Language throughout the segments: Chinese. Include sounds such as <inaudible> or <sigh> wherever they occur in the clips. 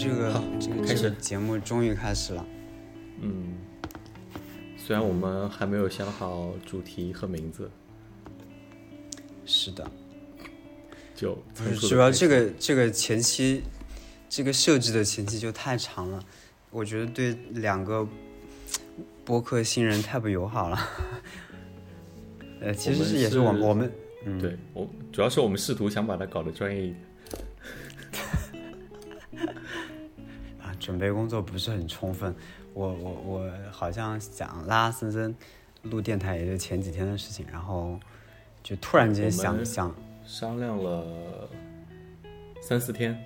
这个好这个开始这个节目终于开始了。嗯，虽然我们还没有想好主题和名字，是的，就主要这个这个前期，这个设置的前期就太长了，我觉得对两个播客新人太不友好了。呃，其实是也是我们是我们嗯对我主要是我们试图想把它搞得专业一点。准备工作不是很充分。我我我好像想拉森森录电台，也就前几天的事情，然后就突然间想想，商量了三四天，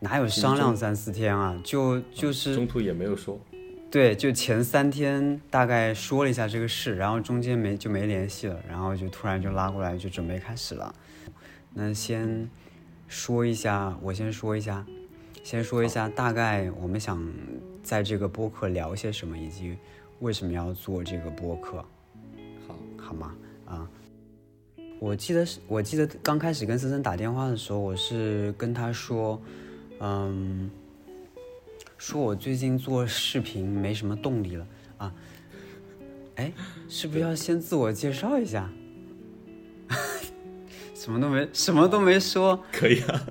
哪有商量三四天啊？就就是中途也没有说。对，就前三天大概说了一下这个事，然后中间没就没联系了，然后就突然就拉过来，就准备开始了。那先说一下，我先说一下，先说一下大概我们想在这个播客聊些什么，以及为什么要做这个播客，好，好吗？啊，我记得是，我记得刚开始跟森森打电话的时候，我是跟他说，嗯。说我最近做视频没什么动力了啊，哎，是不是要先自我介绍一下？<laughs> 什么都没，什么都没说。可以啊。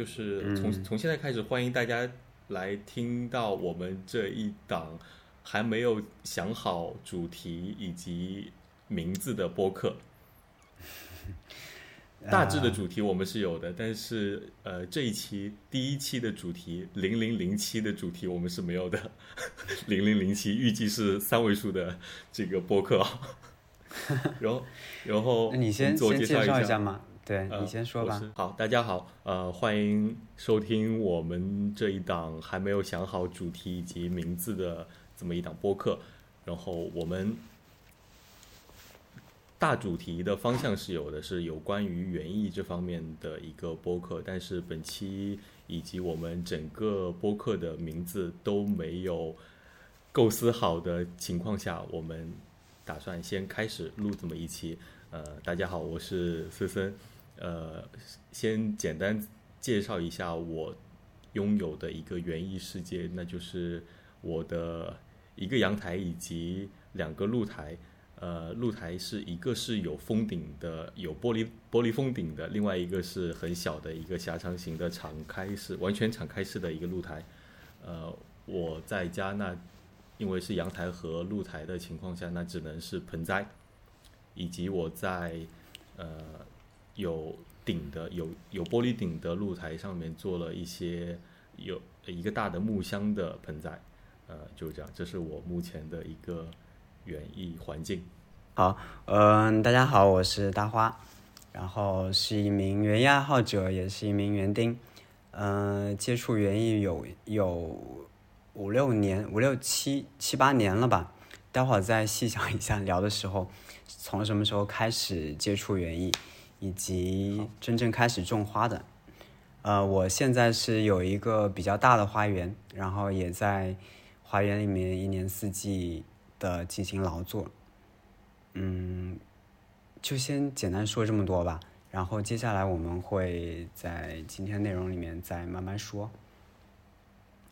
就是从、嗯从现在开始，欢迎大家来听到我们这一档还没有想好主题以及名字的播客。<laughs> 大致的主题我们是有的，但是呃，这一期第一期的主题零零零七的主题我们是没有的。零零零七预计是三位数的这个播客啊。<laughs> 然后，然后那你先先介绍下介绍一下嘛？对呃你先说吧。好，大家好，呃，欢迎收听我们这一档还没有想好主题以及名字的这么一档播客。然后我们大主题的方向是有的，是有关于园艺这方面的一个播客，但是本期以及我们整个播客的名字都没有构思好的情况下，我们打算先开始录这么一期。呃，大家好，我是思森。呃，先简单介绍一下我拥有的一个园艺世界，那就是我的一个阳台以及两个露台。呃，露台是一个是有封顶的，有玻璃玻璃封顶的，另外一个是很小的一个狭长型的敞开式，完全敞开式的一个露台。呃，我在家那因为是阳台和露台的情况下，那只能是盆栽，以及我在呃有顶的有有玻璃顶的露台上面做了一些有一个大的木箱的盆栽，呃，就这样，这是我目前的一个园艺环境。好，嗯、大家好，我是大花，然后是一名园艺爱好者，也是一名园丁。嗯、接触园艺有有五六年、五六七七八年了吧。待会儿再细想一下，聊的时候从什么时候开始接触园艺，以及真正开始种花的。呃，我现在是有一个比较大的花园，然后也在花园里面一年四季的进行劳作。嗯，就先简单说这么多吧，然后接下来我们会在今天内容里面再慢慢说。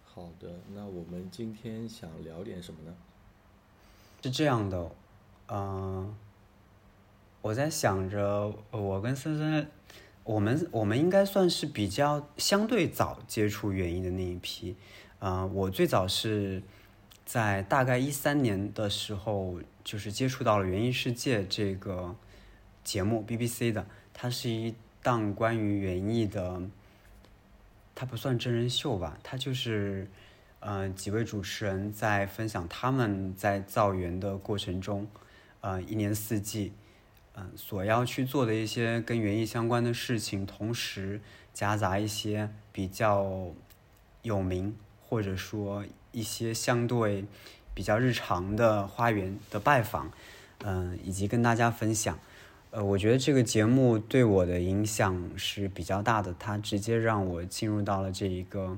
好的，那我们今天想聊点什么呢？是这样的，嗯、我在想着，我跟森森，我们我们应该算是比较相对早接触园艺的那一批。嗯、我最早是在大概一三年的时候，就是接触到了《园艺世界》这个节目，BBC 的，它是一档关于园艺的，它不算真人秀吧，它就是。呃，几位主持人在分享他们在造园的过程中，呃，一年四季，嗯、所要去做的一些跟园艺相关的事情，同时夹杂一些比较有名或者说一些相对比较日常的花园的拜访，嗯、以及跟大家分享。呃，我觉得这个节目对我的影响是比较大的，它直接让我进入到了这一个。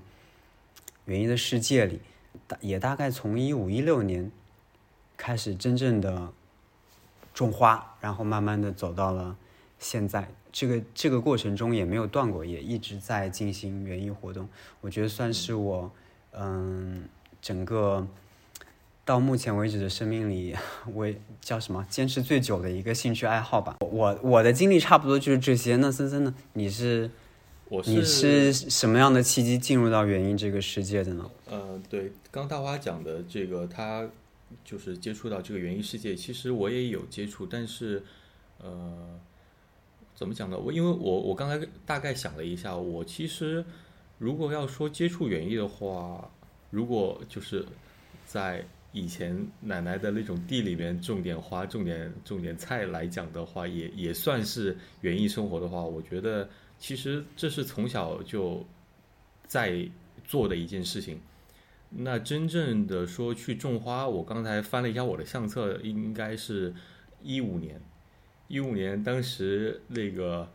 园艺的世界里，大也大概从一五一六年开始真正的种花，然后慢慢的走到了现在这个这个过程中也没有断过，也一直在进行园艺活动。我觉得算是我嗯整个到目前为止的生命里，我叫什么坚持最久的一个兴趣爱好吧。我我的经历差不多就是这些。那森森呢？你是我你是什么样的契机进入到园艺这个世界的呢？呃，对，刚大花讲的这个，他就是接触到这个园艺世界，其实我也有接触，但是呃。怎么讲呢？我因为我我刚才大概想了一下，我其实如果要说接触园艺的话，如果就是在以前奶奶的那种地里面种点花、种点种点菜来讲的话，也也算是园艺生活的话，我觉得其实这是从小就在做的一件事情。那真正的说去种花，我刚才翻了一下我的相册，应该是一五年。一五年，当时那个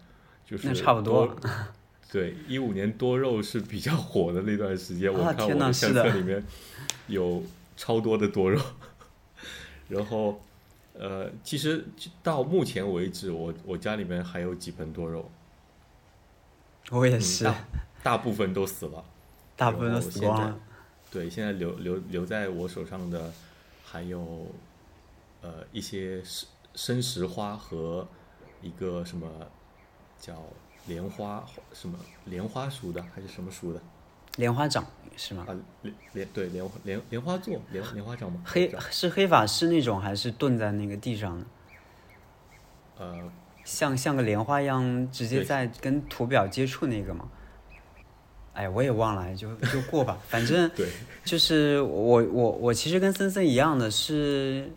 就是差不多，对，一五年多肉是比较火的那段时间。我看我的相册里面有超多的多肉，然后呃，其实到目前为止，我我家里面还有几盆多肉。我也是，大部分都死了，大部分都死光了。对，现在留留留在我手上的还有呃一些生。生石花和一个什么叫莲花什么莲花属的还是什么属的？莲花掌是吗？啊，莲莲对莲莲莲花座莲莲花掌吗？黑是黑法师那种还是蹲在那个地上的？呃，像像个莲花一样直接在跟图表接触那个吗？哎，我也忘了，就就过吧，反正 <laughs> 对，就是我我我其实跟森森一样的是。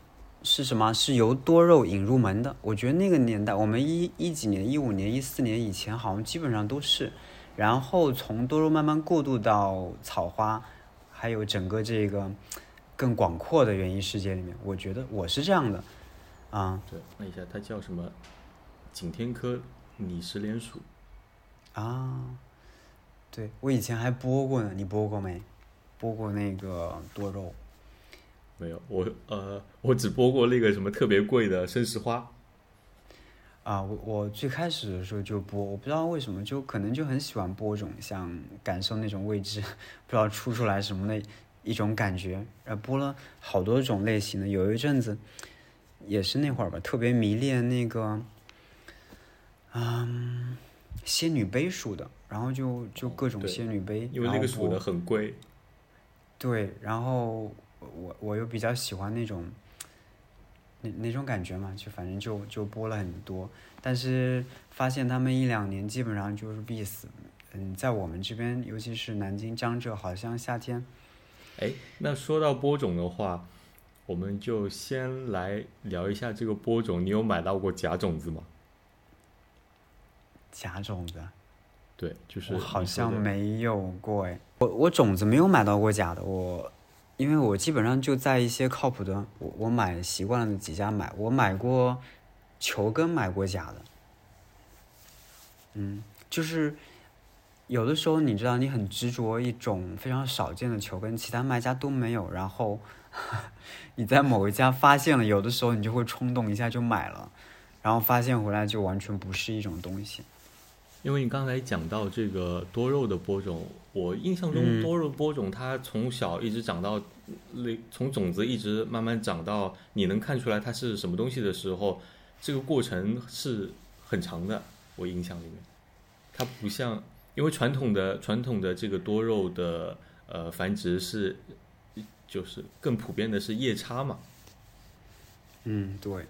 是什么？是由多肉引入门的。我觉得那个年代，我们一一几年、一五年、一四年以前，好像基本上都是。然后从多肉慢慢过渡到草花，还有整个这个更广阔的园艺世界里面。我觉得我是这样的，啊。对，问一下，它叫什么？景天科拟石莲属。啊，对我以前还播过呢，你播过没？播过那个多肉。没有，我呃，我只播过那个什么特别贵的生石花。啊，我我最开始的时候就播，我不知道为什么，就可能就很喜欢播种，想感受那种位置，<laughs> 不知道出出来什么的一种感觉。呃，播了好多种类型的，有一阵子也是那会儿吧，特别迷恋那个，嗯，仙女杯属的，然后就就各种仙女杯，因为那个土的很贵。对，然后。我我又比较喜欢那种，那那种感觉嘛，就反正就就播了很多，但是发现他们一两年基本上就是必死。嗯，在我们这边，尤其是南京、江浙，好像夏天。哎，那说到播种的话，我们就先来聊一下这个播种。你有买到过假种子吗？假种子？对，就是我好像没有过哎，我我种子没有买到过假的，我。因为我基本上就在一些靠谱的，我我买习惯了的几家买。我买过球根，买过假的。嗯，就是有的时候你知道，你很执着一种非常少见的球根，其他卖家都没有，然后 <laughs> 你在某一家发现了，有的时候你就会冲动一下就买了，然后发现回来就完全不是一种东西。因为你刚才讲到这个多肉的播种，我印象中多肉播种它从小一直长到那从种子一直慢慢长到你能看出来它是什么东西的时候，这个过程是很长的。我印象里面，它不像因为传统的传统的这个多肉的呃繁殖是就是更普遍的是夜叉嘛。嗯，对。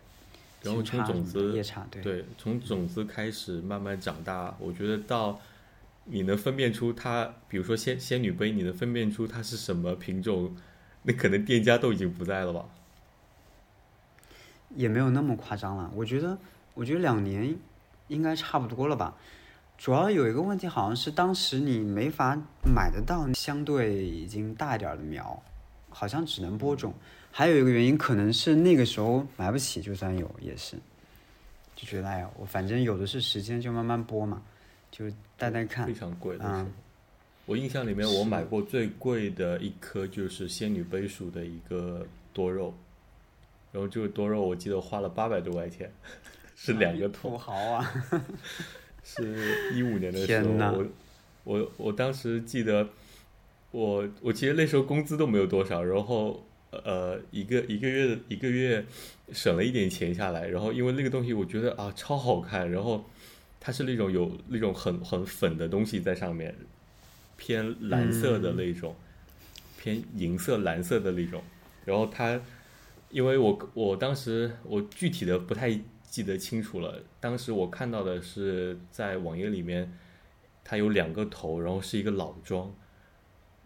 然后从种子对对，从种子开始慢慢长大，我觉得到你能分辨出它，比如说仙仙女杯，你能分辨出它是什么品种，那可能店家都已经不在了吧？也没有那么夸张了，我觉得，我觉得两年应该差不多了吧。主要有一个问题，好像是当时你没法买得到相对已经大一点的苗，好像只能播种。还有一个原因，可能是那个时候买不起，就算有也是，就觉得哎呀，我反正有的是时间，就慢慢播嘛，就带带看。非常贵的我印象里面，我买过最贵的一颗就是仙女杯属的一个多肉，然后这个多肉我记得花了八百多块钱，是两个。<laughs> 土豪啊！<laughs> 是一五年的时候，我我我当时记得，我我其实那时候工资都没有多少，然后呃一个一个月一个月省了一点钱下来，然后因为那个东西我觉得啊超好看，然后它是那种有那种很很粉的东西在上面，偏蓝色的那种，偏银色蓝色的那种，然后它因为我我当时我具体的不太记得清楚了，当时我看到的是在网页里面，它有两个头，然后是一个老装，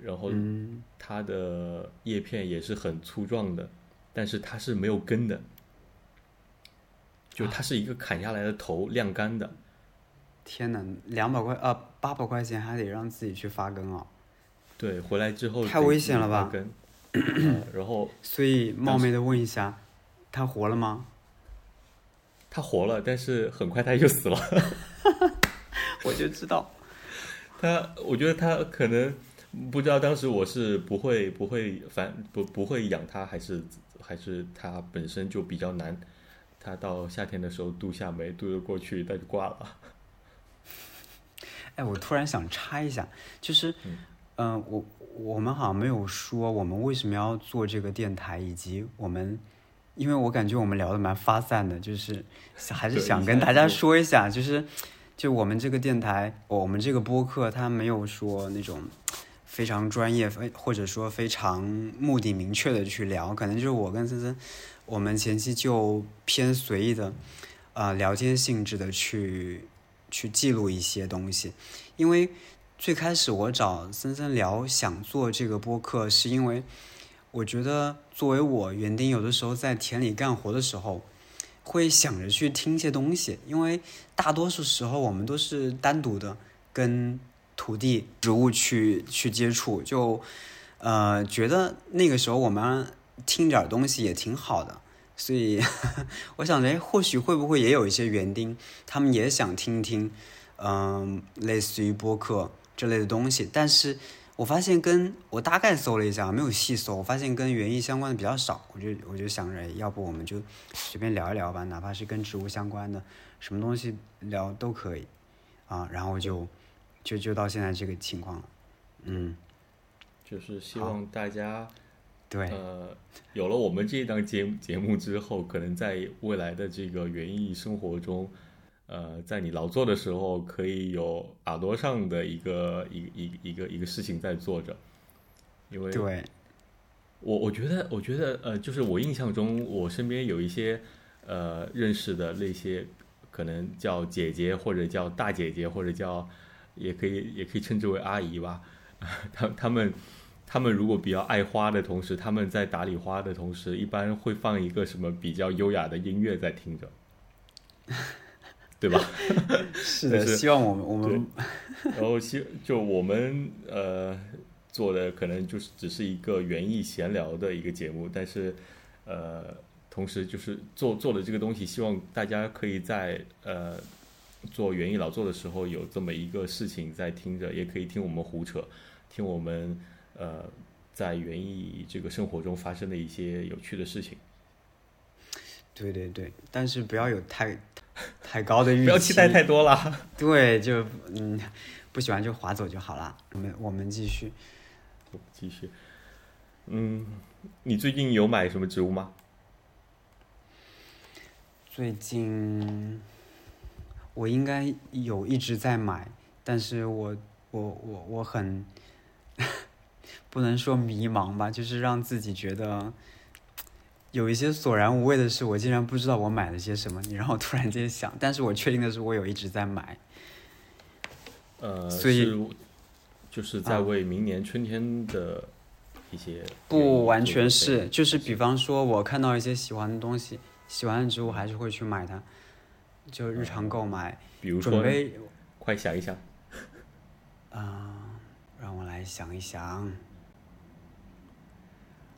然后嗯，它的叶片也是很粗壮的，但是它是没有根的，就它是一个砍下来的头晾干的，天哪，两百块啊，八百块钱还得让自己去发根啊！对，回来之后太危险了吧 <laughs> 然后所以冒昧的问一下，它活了吗？它活了，但是很快它就死了。<laughs> 我就知道，它，我觉得它可能不知道当时我是不会不会反不不会养它，还是还是它本身就比较难。它到夏天的时候度夏没度得过去，它就挂了。<laughs> 哎，我突然想插一下，就是，嗯嗯、我我们好像没有说我们为什么要做这个电台，以及我们，因为我感觉我们聊的蛮发散的，就是还是想跟大家说一下，就是，就我们这个电台，我们这个播客，它没有说那种非常专业，非或者说非常目的明确的去聊，可能就是我跟森森，我们前期就偏随意的，呃，聊天性质的去去记录一些东西，因为最开始我找森森聊想做这个播客，是因为我觉得作为我园丁，有的时候在田里干活的时候，会想着去听一些东西，因为大多数时候我们都是单独的跟土地、植物去去接触，就呃觉得那个时候我们听点东西也挺好的。所以 <laughs> 我想着，哎，或许会不会也有一些园丁，他们也想听听，嗯、类似于播客这类的东西。但是我发现跟我大概搜了一下，没有细搜，我发现跟园艺相关的比较少。我就我就想着，哎要不我们就随便聊一聊吧，哪怕是跟植物相关的，什么东西聊都可以啊。然后就就就到现在这个情况了，嗯，就是希望大家对，呃有了我们这一档节节目之后，可能在未来的这个园艺生活中。呃，在你劳作的时候，可以有耳朵上的一个一一一个一个事情在做着，因为对，我我觉得，我觉得，呃，就是我印象中，我身边有一些呃认识的那些，可能叫姐姐或者叫大姐姐，或者叫也可以也可以称之为阿姨吧。<laughs> 他他们他们如果比较爱花的同时，他们在打理花的同时，一般会放一个什么比较优雅的音乐在听着，<laughs> 对吧？是的，是希望我们我们然后希就我们呃做的可能就是只是一个园艺闲聊的一个节目，但是呃同时就是做做的这个东西，希望大家可以在呃做园艺劳作的时候有这么一个事情在听着，也可以听我们胡扯，听我们呃在园艺这个生活中发生的一些有趣的事情，对对对，但是不要有太太高的预期，<laughs> 不要期待太多了。对，就嗯，不喜欢就划走就好了。我们我们继续。继续，嗯，你最近有买什么植物吗？最近我应该有一直在买，但是我我我我很 <laughs> 不能说迷茫吧，就是让自己觉得有一些索然无味的事，我竟然不知道我买了些什么。你让我突然间想，但是我确定的是，我有一直在买。呃，所以是就是在啊为明年春天的一些不完全是，就是比方说，我看到一些喜欢的东西，喜欢的植物，还是会去买它，就日常购买，比如说呢，准备快想一想，啊、让我来想一想。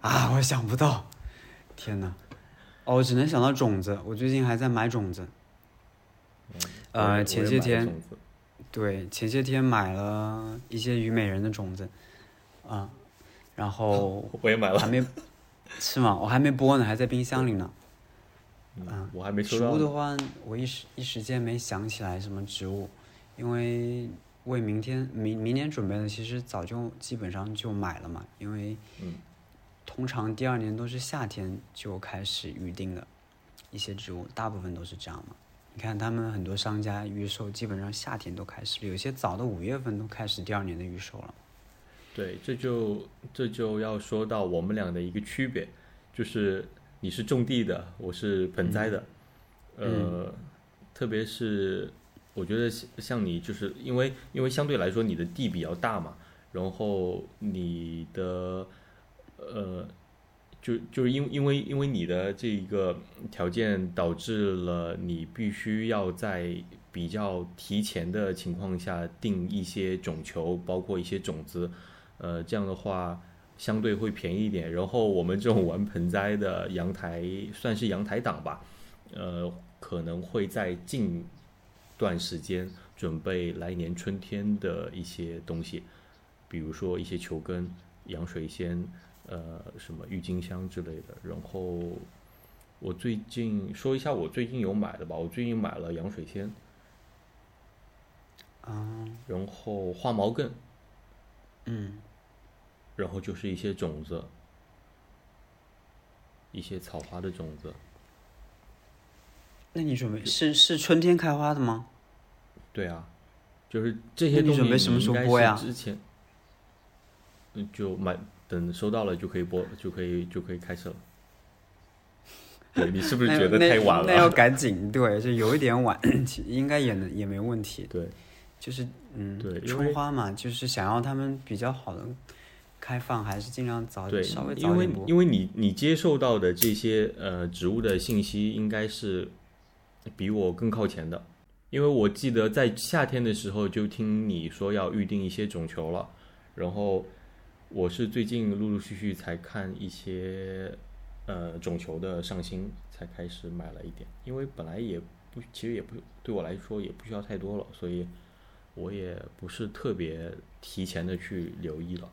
啊，我想不到，天哪！哦，我只能想到种子。我最近还在买种子。呃，前些天对，前些天买了一些虞美人的种子，啊、然后 <laughs> 我也买了还，没是吗？我还没播呢，还在冰箱里呢。嗯，我还没收植到植。物的话，我一时一时间没想起来什么植物，因为为明天明明年准备的，其实早就基本上就买了嘛，因为嗯通常第二年都是夏天就开始预定的一些植物，大部分都是这样嘛。你看他们很多商家预售，基本上夏天都开始，有些早的五月份都开始第二年的预售了。对，这就这就要说到我们俩的一个区别，就是你是种地的，我是盆栽的，呃，特别是我觉得像像你，就是因为因为相对来说你的地比较大嘛，然后你的呃，就就是因因为因为你的这个条件导致了你必须要在比较提前的情况下定一些种球，包括一些种子。呃，这样的话相对会便宜一点。然后我们这种玩盆栽的阳台算是阳台党吧，呃，可能会在近段时间准备来年春天的一些东西，比如说一些球根、洋水仙、呃，什么郁金香之类的。然后我最近说一下我最近有买的吧，我最近买了洋水仙，啊，然后花毛茛。嗯，然后就是一些种子，一些草花的种子。那你准备是是春天开花的吗？对啊，就是这些那你东西准备什么时候播呀之前，嗯，就买等收到了就可以播，就可以就可以开始了。对你是不是觉得太晚了那要？赶紧，对，就有一点晚，其应该也能也没问题。对就是嗯，对春花嘛，就是想要它们比较好的开放，还是尽量早对稍微，因为。因为你你接受到的这些呃植物的信息应该是比我更靠前的，因为我记得在夏天的时候就听你说要预定一些种球了，然后我是最近陆陆续续才看一些呃种球的上新，才开始买了一点，因为本来也不其实也不对我来说也不需要太多了，所以我也不是特别提前的去留意了。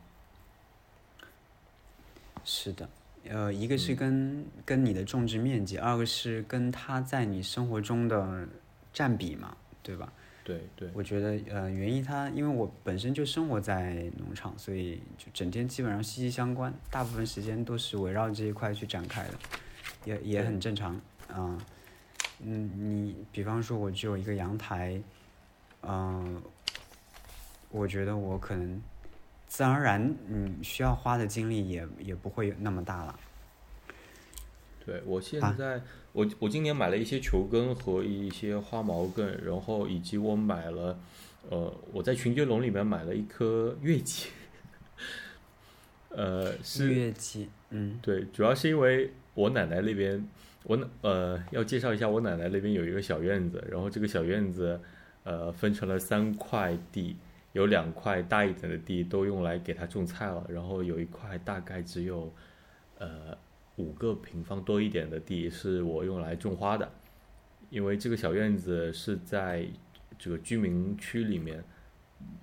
是的，呃，一个嗯是跟、跟你的种植面积，二个是跟它在你生活中的占比嘛，对吧？对对。我觉得呃，园艺它因为我本身就生活在农场，所以就整天基本上息息相关，大部分时间都是围绕这一块去展开的，也也很正常啊、嗯，你比方说，我只有一个阳台，嗯、我觉得我可能自然而然，嗯，需要花的精力也也不会那么大了。对我现啊在，我我今年买了一些球根和一些花毛茛，然后以及我买了，呃，我在群接龙里面买了一颗月季，呃，是月季，嗯对，主要是因为我奶奶那边，我奶呃要介绍一下，我奶奶那边有一个小院子，然后这个小院子呃分成了三块地，有两块大一点的地都用来给她种菜了，然后有一块大概只有呃五个平方多一点的地是我用来种花的，因为这个小院子是在这个居民区里面，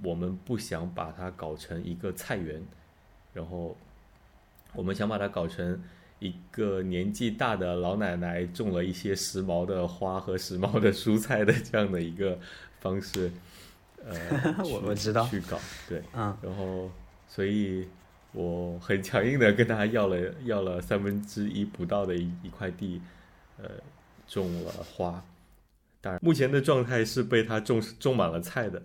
我们不想把它搞成一个菜园，然后我们想把它搞成一个年纪大的老奶奶种了一些时髦的花和时髦的蔬菜的这样的一个方式，呃，我 <laughs> 去我知道去搞，对，嗯，然后所以我很强硬的跟他要了要了三分之一不到的一一块地，呃，种了花。当然，目前的状态是被他种种满了菜的。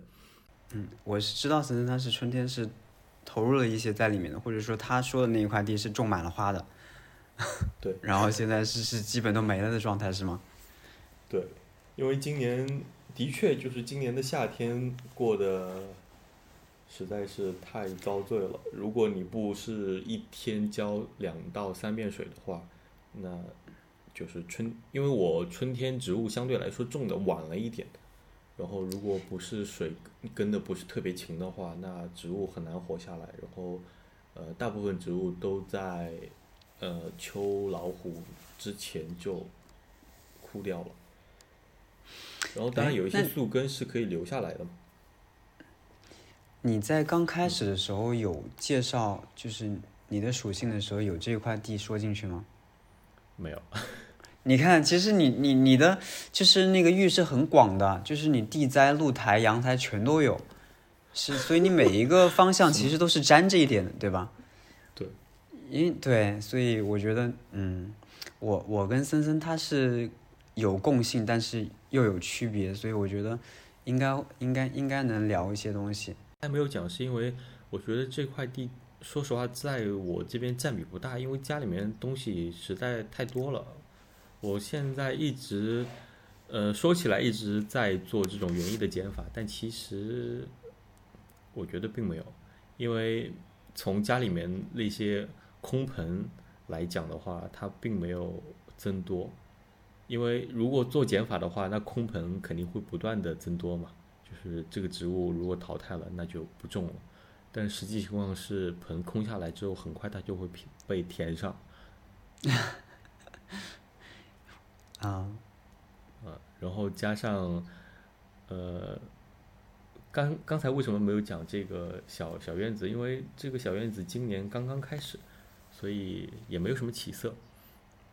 嗯，我是知道森森他是春天是投入了一些在里面的，或者说他说的那一块地是种满了花的。对。<laughs> 然后现在是是基本都没了的状态是吗？对，因为今年的确就是今年的夏天过得实在是太遭罪了。如果你不是一天浇两到三遍水的话，那就是春，因为我春天植物相对来说种的晚了一点，然后如果不是水跟的不是特别勤的话，那植物很难活下来。然后，呃，大部分植物都在呃秋老虎之前就枯掉了。然后当然哎有一些那宿根是可以留下来的。你在刚开始的时候有介绍，就是你的属性的时候有这块地说进去吗？没有，<laughs> 你看，其实你你你的就是那个域是很广的，就是你地栽、露台、阳台全都有，是，所以你每一个方向其实都是沾这一点的，对吧？<laughs> 对，因对，所以我觉得，嗯，我我跟森森他是有共性，但是又有区别，所以我觉得应该应该应该能聊一些东西。但没有讲，是因为我觉得这块地，说实话，在我这边占比不大，因为家里面东西实在太多了。我现在一直，呃，说起来一直在做这种园艺的减法，但其实我觉得并没有，因为从家里面那些空盆来讲的话，它并没有增多。因为如果做减法的话，那空盆肯定会不断的增多嘛。就是这个植物如果淘汰了，那就不种了。但实际情况是，盆空下来之后，很快它就会被填上。<laughs> 啊，啊，然后加上，呃，刚刚才为什么没有讲这个小小院子？因为这个小院子今年刚刚开始，所以也没有什么起色。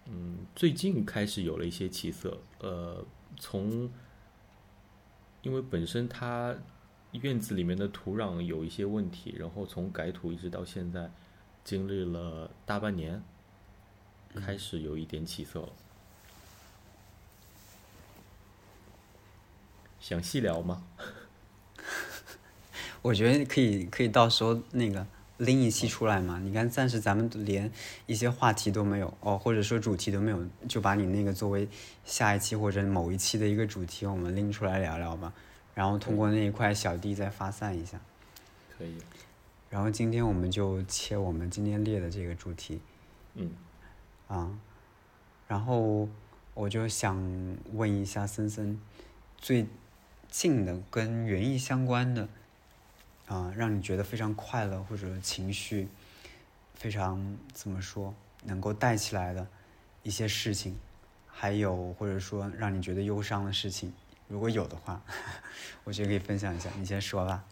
嗯，最近开始有了一些起色。呃，从因为本身它院子里面的土壤有一些问题，然后从改土一直到现在，经历了大半年，开始有一点起色了。想细聊吗？<laughs> 我觉得可以，可以到时候那个拎一期出来嘛。你看，暂时咱们连一些话题都没有哦，或者说主题都没有，就把你那个作为下一期或者某一期的一个主题，我们拎出来聊聊吧。然后通过那一块小地再发散一下。可以。然后今天我们就切我们今天列的这个主题。嗯。啊。然后我就想问一下森森，最。近的跟园艺相关的，啊，让你觉得非常快乐或者情绪非常怎么说能够带起来的一些事情，还有或者说让你觉得忧伤的事情，如果有的话，<laughs> 我觉得可以分享一下。你先说吧。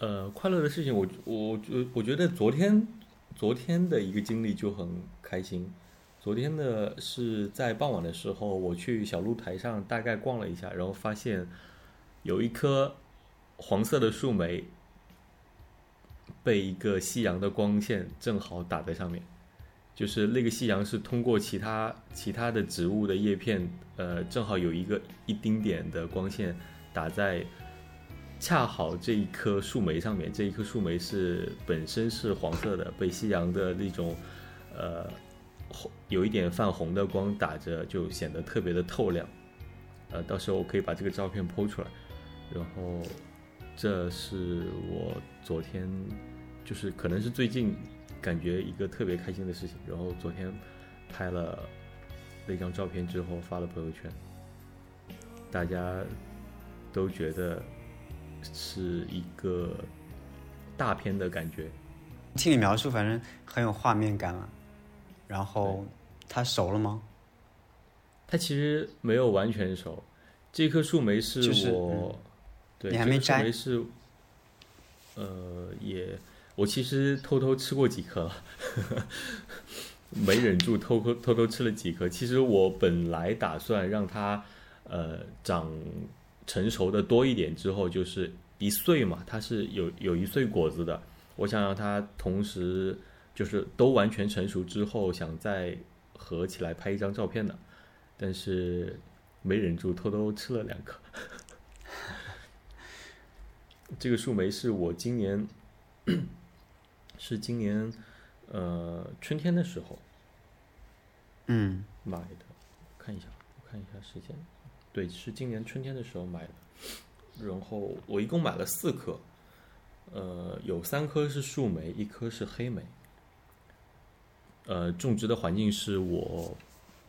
呃，快乐的事情，我我我我觉得昨天昨天的一个经历就很开心。昨天的是在傍晚的时候，我去小露台上大概逛了一下，然后发现。有一棵黄色的树莓，被一个夕阳的光线正好打在上面，就是那个夕阳是通过其他其他的植物的叶片，呃，正好有一个一丁点的光线打在恰好这一棵树莓上面。这一棵树莓是本身是黄色的，被夕阳的那种呃红有一点泛红的光打着，就显得特别的透亮。呃，到时候我可以把这个照片剖出来。然后，这是我昨天，就是可能是最近感觉一个特别开心的事情。然后昨天拍了那张照片之后发了朋友圈，大家都觉得是一个大片的感觉。听你描述，反正很有画面感了。然后它熟了吗？它其实没有完全熟。这棵树莓是我。对，你还没摘？是，呃，也，我其实偷偷吃过几颗，没忍住偷偷偷偷吃了几颗。其实我本来打算让它，呃，长成熟的多一点之后，就是一岁嘛，它是有有一岁果子的。我想让它同时就是都完全成熟之后，想再合起来拍一张照片的，但是没忍住偷偷吃了两颗。<laughs> 这个树莓是我今年，是今年，呃，春天的时候，嗯，买的，看一下，我看一下时间，对，是今年春天的时候买的，然后我一共买了四颗，呃，有三颗是树莓，一颗是黑莓，呃，种植的环境是我，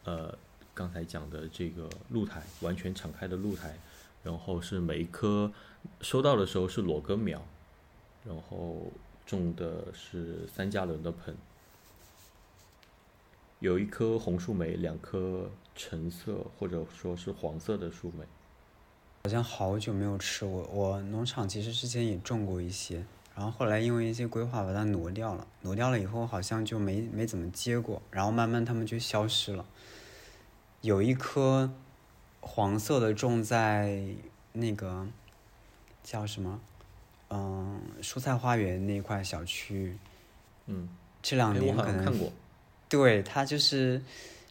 呃，刚才讲的这个露台，完全敞开的露台，然后是每一颗。收到的时候是裸根苗，然后种的是三加仑的盆，有一棵红树莓，两棵橙色或者说是黄色的树莓。好像好久没有吃过，我农场其实之前也种过一些，然后后来因为一些规划把它挪掉了，挪掉了以后好像就没没怎么接过，然后慢慢它们就消失了。有一颗黄色的种在那个叫什么，嗯，蔬菜花园那块小区，嗯，这两年可能看过，对它就是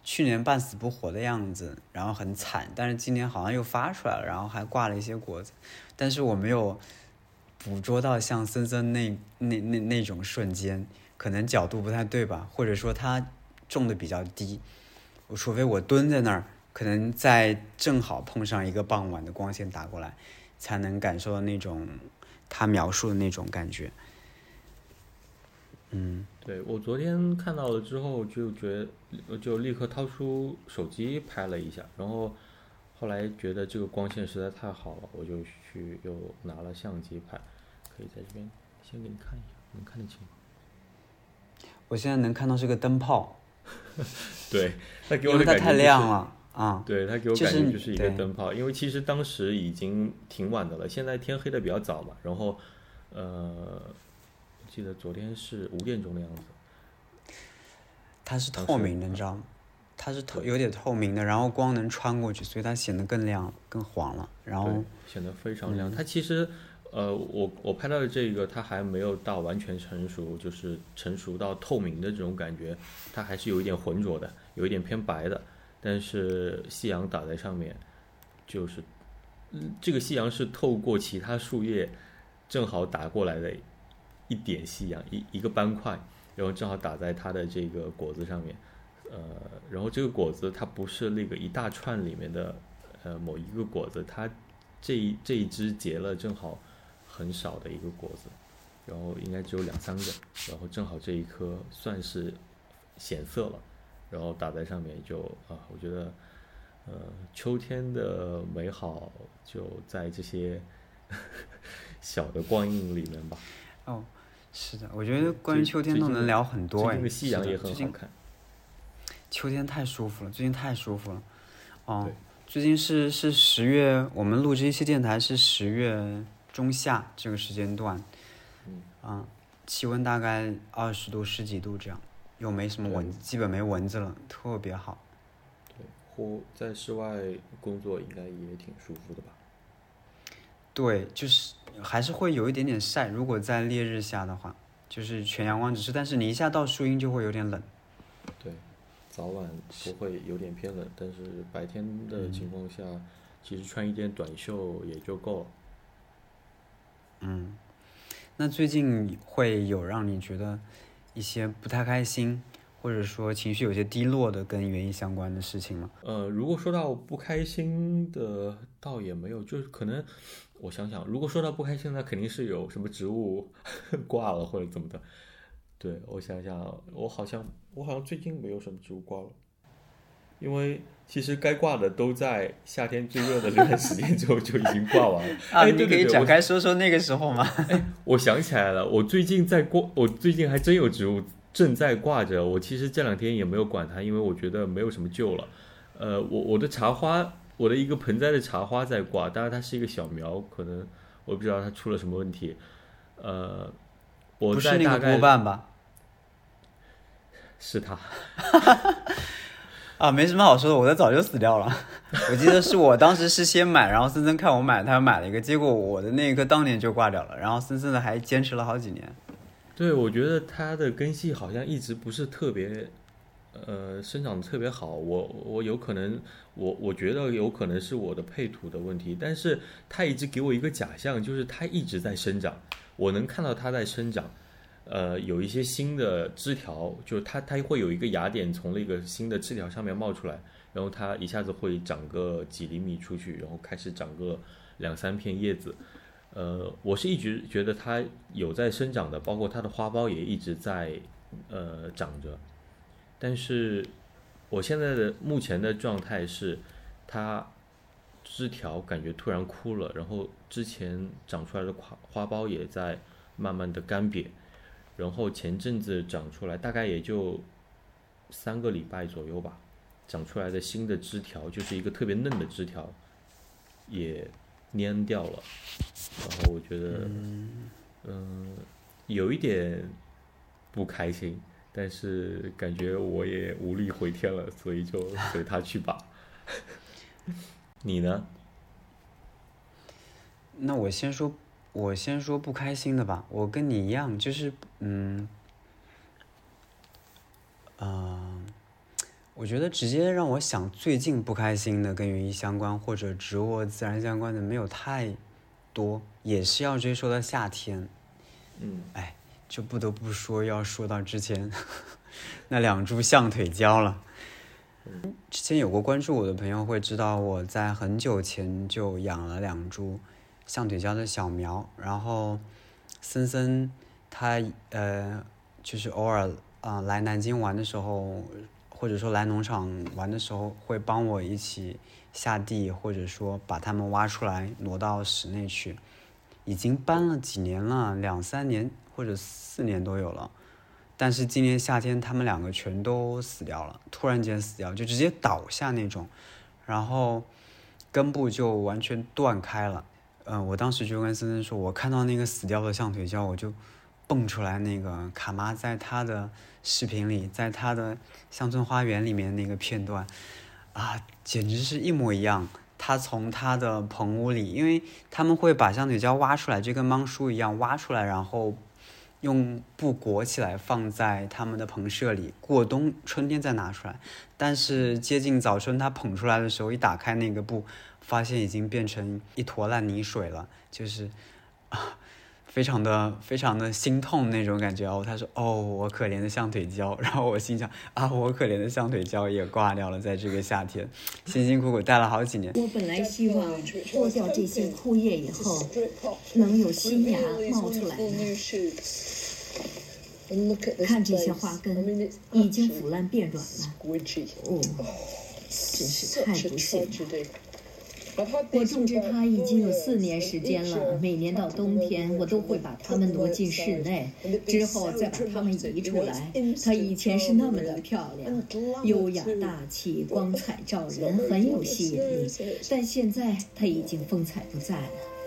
去年半死不活的样子，然后很惨，但是今年好像又发出来了，然后还挂了一些果子，但是我没有捕捉到像森森那那那那种瞬间，可能角度不太对吧，或者说它种的比较低，我除非我蹲在那儿，可能在正好碰上一个傍晚的光线打过来，才能感受到那种他描述的那种感觉。嗯，对我昨天看到了之后，就觉得就立刻掏出手机拍了一下，然后后来觉得这个光线实在太好了，我就去又拿了相机拍，可以在这边先给你看一下，能看得清吗？我现在能看到是个灯泡。<laughs> 对，它给因为它太我的感觉就是亮了啊。对，他给我感觉就是一个灯泡，因为其实当时已经挺晚的了，现在天黑的比较早嘛，然后呃，我记得昨天是五点钟的样子，它是透明的，你知道吗？它是透有点透明的，然后光能穿过去，所以它显得更亮、更黄了。然后，显得非常嗯亮。它其实，呃，我我拍到的这个，它还没有到完全成熟，就是成熟到透明的这种感觉，它还是有一点浑浊的，有一点偏白的。但是夕阳打在上面，就是，嗯，这个夕阳是透过其他树叶正好打过来的一点夕阳，一一个斑块，然后正好打在它的这个果子上面。呃，然后这个果子它不是那个一大串里面的呃某一个果子，它这一这一只结了正好很少的一个果子，然后应该只有两三个，然后正好这一颗算是显色了，然后打在上面就啊，我觉得呃秋天的美好就在这些 <laughs> 小的光影里面吧。哦，是的，我觉得关于秋天都能聊很多哎。最近的夕阳也很好看，秋天太舒服了，最近太舒服了。哦，最近是是十月，我们录这一期电台是十月中下这个时间段，嗯啊，气温大概二十度十几度这样，又没什么蚊子，基本没蚊子了，特别好。对，或在室外工作应该也挺舒服的吧？对，就是还是会有一点点晒，如果在烈日下的话，就是全阳光直射，但是你一下到树荫就会有点冷。对，早晚都会有点偏冷，但是白天的情况下，其实穿一件短袖也就够了。嗯，那最近会有让你觉得一些不太开心，或者说情绪有些低落的跟原因相关的事情吗？呃，如果说到不开心的，倒也没有，就是可能我想想，如果说到不开心，那肯定是有什么植物 <laughs> 挂了或者怎么的。对，我想想，我好像我好像最近没有什么植物挂了，因为其实该挂的都在夏天最热的这段时间之后就已经挂完了。啊，哎，你可以展开说说那个时候吗？我想起来了，我最近在挂，我最近还真有植物正在挂着。我其实这两天也没有管它，因为我觉得没有什么救了。呃，我我的茶花，我的一个盆栽的茶花在挂，当然它是一个小苗，可能我不知道它出了什么问题。呃，我不是那个在大概波瓣吧？是它，<laughs> 啊，没什么好说的，我的早就死掉了。<laughs> 我记得是我当时是先买，然后森森看我买，他买了一个，结果我的那个当年就挂掉了，然后森森的还坚持了好几年。对我觉得它的根系好像一直不是特别。呃，生长的特别好，我我有可能，我我觉得有可能是我的配土的问题，但是它一直给我一个假象，就是它一直在生长，我能看到它在生长，呃，有一些新的枝条，就是它它会有一个芽点从那个新的枝条上面冒出来，然后它一下子会长个几厘米出去，然后开始长个两三片叶子，呃，我是一直觉得它有在生长的，包括它的花苞也一直在呃长着。但是我现在的目前的状态是，它枝条感觉突然枯了，然后之前长出来的花花苞也在慢慢的干瘪，然后前阵子长出来大概也就三个礼拜左右吧，长出来的新的枝条就是一个特别嫩的枝条，也蔫掉了，然后我觉得嗯、有一点不开心。但是感觉我也无力回天了，所以就随他去吧。<laughs> 你呢？那我先说，我先说不开心的吧。我跟你一样，就是嗯，呃，我觉得直接让我想最近不开心的跟园艺相关或者植物自然相关的没有太多，也是要追溯到夏天。嗯，哎，就不得不说要说到之前 <laughs> 那两株象腿蕉了。之前有过关注我的朋友会知道，我在很久前就养了两株。象腿蕉的小苗，然后森森他呃就是偶尔啊来南京玩的时候，或者说来农场玩的时候，会帮我一起下地，或者说把它们挖出来挪到室内去。已经搬了几年了，两三年或者四年都有了，但是今年夏天它们两个全都死掉了，突然间死掉，就直接倒下那种，然后根部就完全断开了。嗯，我当时就跟森森说，我看到那个死掉的象腿蕉，我就蹦出来那个卡妈在他的视频里，在他的乡村花园里面那个片段，啊，简直是一模一样。他从他的棚屋里，因为他们会把象腿蕉挖出来，就跟芒叔一样挖出来，然后用布裹起来，放在他们的棚舍里过冬，春天再拿出来。但是接近早春，他捧出来的时候，一打开那个布。发现已经变成一坨烂泥水了，就是啊，非常的非常的心痛那种感觉哦。他说：“哦，我可怜的象腿蕉。”然后我心想：“啊，我可怜的象腿蕉也挂掉了，在这个夏天，辛辛苦苦带了好几年。”我本来希望脱掉这些枯叶以后，能有新芽冒出来。看这些花根已经腐烂变软了，哦，真是太不幸了。我种植它已经有四年时间了，每年到冬天，我都会把它们挪进室内，之后再把它们移出来。它以前是那么的漂亮，优雅大气，光彩照人，很有吸引力。但现在它已经风采不在了。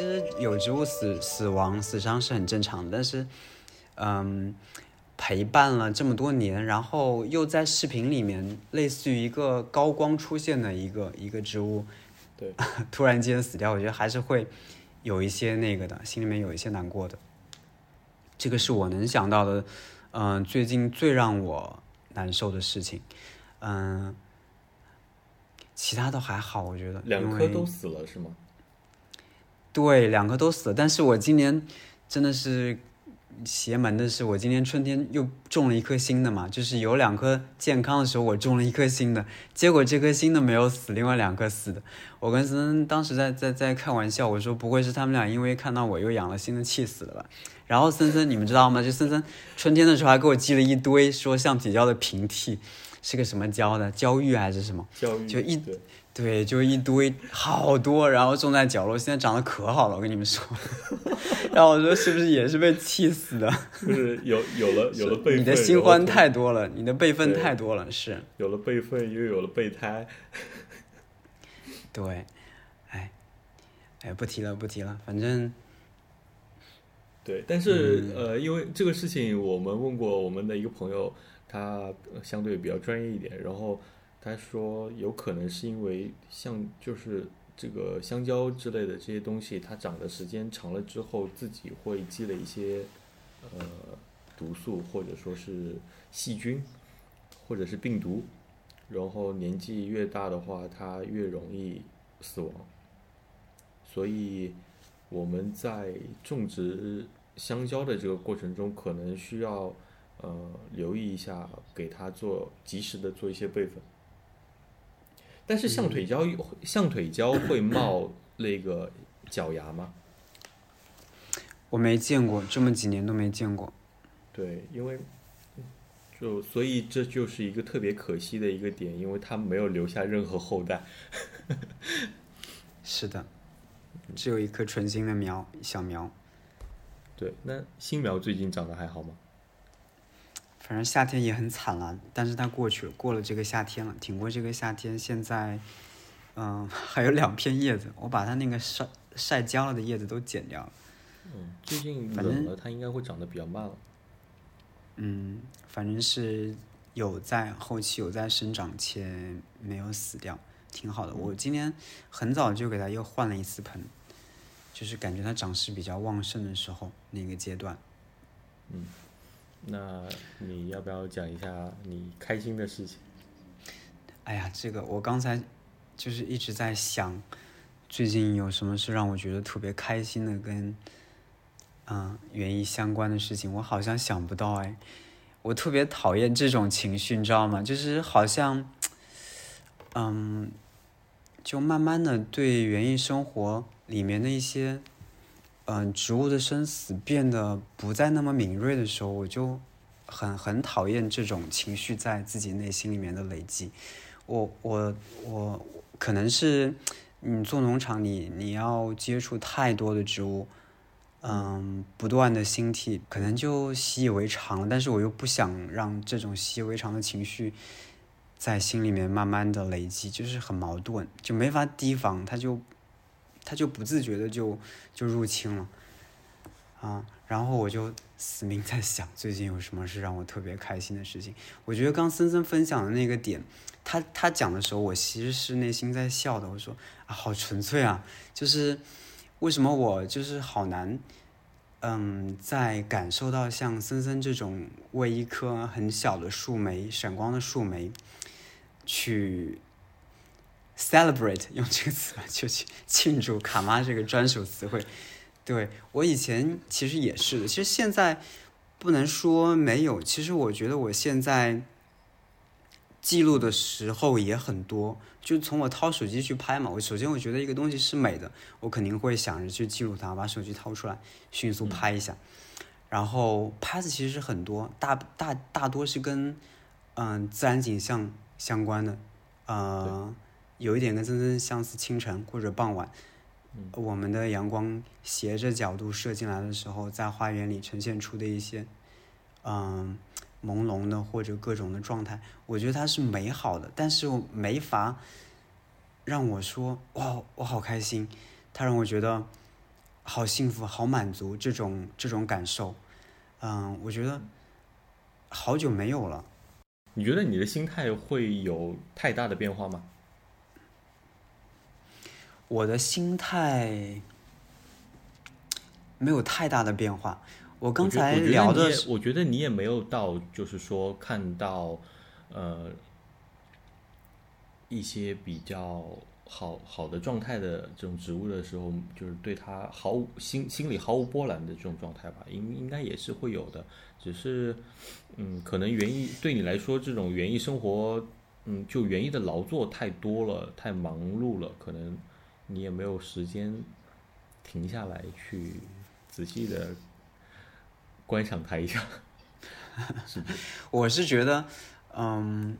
其实有植物死死亡死伤是很正常的，但是，嗯，陪伴了这么多年，然后又在视频里面类似于一个高光出现的一个一个植物，对，<laughs> 突然间死掉，我觉得还是会有一些那个的，心里面有一些难过的。这个是我能想到的，嗯，最近最让我难受的事情，嗯，其他都还好，我觉得。两颗都死了是吗？对，两个都死了。但是我今年真的是邪门的是，我今年春天又种了一颗新的嘛，就是有两颗健康的时候，我种了一颗新的，结果这颗新的没有死，另外两颗死的。我跟森森当时在在在开玩笑，我说不会是他们俩因为看到我又养了新的气死了吧？然后森森，你们知道吗？就森森春天的时候还给我寄了一堆说橡皮胶的平替，是个什么胶的？胶玉还是什么？胶玉。就一。对，就一堆好多，然后种在角落，现在长得可好了，我跟你们说。<laughs> 然后我说是不是也是被气死的？<laughs> 就是有有了有了备份，你的新欢太多了，你的备份太多了，是。有了备份，又有了备胎。<laughs> 对，哎，哎，不提了，不提了，反正。对，但是呃，因为这个事情，我们问过我们的一个朋友，他相对比较专业一点，然后。他说，有可能是因为像就是这个香蕉之类的这些东西，它长的时间长了之后，自己会积累一些呃毒素，或者说是细菌，或者是病毒，然后年纪越大的话，它越容易死亡。所以我们在种植香蕉的这个过程中，可能需要呃留意一下，给它做及时的做一些备份。但是象腿蕉，象腿蕉会冒那个脚芽吗？我没见过，这么几年都没见过。对，因为就所以这就是一个特别可惜的一个点，因为它没有留下任何后代。<laughs> 是的，只有一棵纯新的苗，小苗。对，那新苗最近长得还好吗？反正夏天也很惨了，但是它过去了，过了这个夏天了，挺过这个夏天。现在，嗯，<laughs> 还有两片叶子，我把它那个晒晒焦了的叶子都剪掉了。嗯，最近冷了，它应该会长得比较慢了。嗯，反正是有在后期有在生长，且没有死掉，挺好的。我今天很早就给它又换了一次盆，就是感觉它长势比较旺盛的时候那个阶段。嗯，那你要不要讲一下你开心的事情？哎呀，这个我刚才就是一直在想，最近有什么事让我觉得特别开心的，跟嗯园艺相关的事情，我好像想不到哎。我特别讨厌这种情绪，你知道吗？就是好像，嗯，就慢慢的对园艺生活里面的一些，嗯，植物的生死变得不再那么敏锐的时候，我就很很讨厌这种情绪在自己内心里面的累积。我我我可能是你做农场，你你要接触太多的植物，嗯，不断的兴替，可能就习以为常了。但是我又不想让这种习以为常的情绪在心里面慢慢的累积，就是很矛盾，就没法提防，它就他就不自觉的就就入侵了，啊，然后我就死命在想，最近有什么是让我特别开心的事情？我觉得刚森森分享的那个点。他他讲的时候，我其实是内心在笑的。我说啊，好纯粹啊！就是为什么我就是好难，嗯，在感受到像森森这种为一棵很小的树莓、闪光的树莓去 celebrate，用这个词吧，就去庆祝卡妈这个专属词汇。对我以前其实也是的，其实现在不能说没有，其实我觉得我现在。记录的时候也很多，就从我掏手机去拍嘛。我首先我觉得一个东西是美的，我肯定会想着去记录它，把手机掏出来，迅速拍一下。然后拍子其实很多，大大大多是跟嗯自然景象相关的，呃，有一点跟森森相似，清晨或者傍晚，我们的阳光斜着角度射进来的时候，在花园里呈现出的一些嗯。朦胧的或者各种的状态，我觉得它是美好的，但是我没法让我说哇，我好开心，它让我觉得好幸福、好满足这种这种感受，嗯，我觉得好久没有了。你觉得你的心态会有太大的变化吗？我的心态没有太大的变化。我刚才聊的，我觉得你也没有到，就是说看到，呃，一些比较好好的状态的这种植物的时候，就是对它毫无心心里毫无波澜的这种状态吧，应应该也是会有的，只是，嗯，可能园艺对你来说，这种园艺生活，嗯，就园艺的劳作太多了，太忙碌了，可能你也没有时间停下来去仔细的。观赏它一下，<laughs> <laughs> 我是觉得，嗯，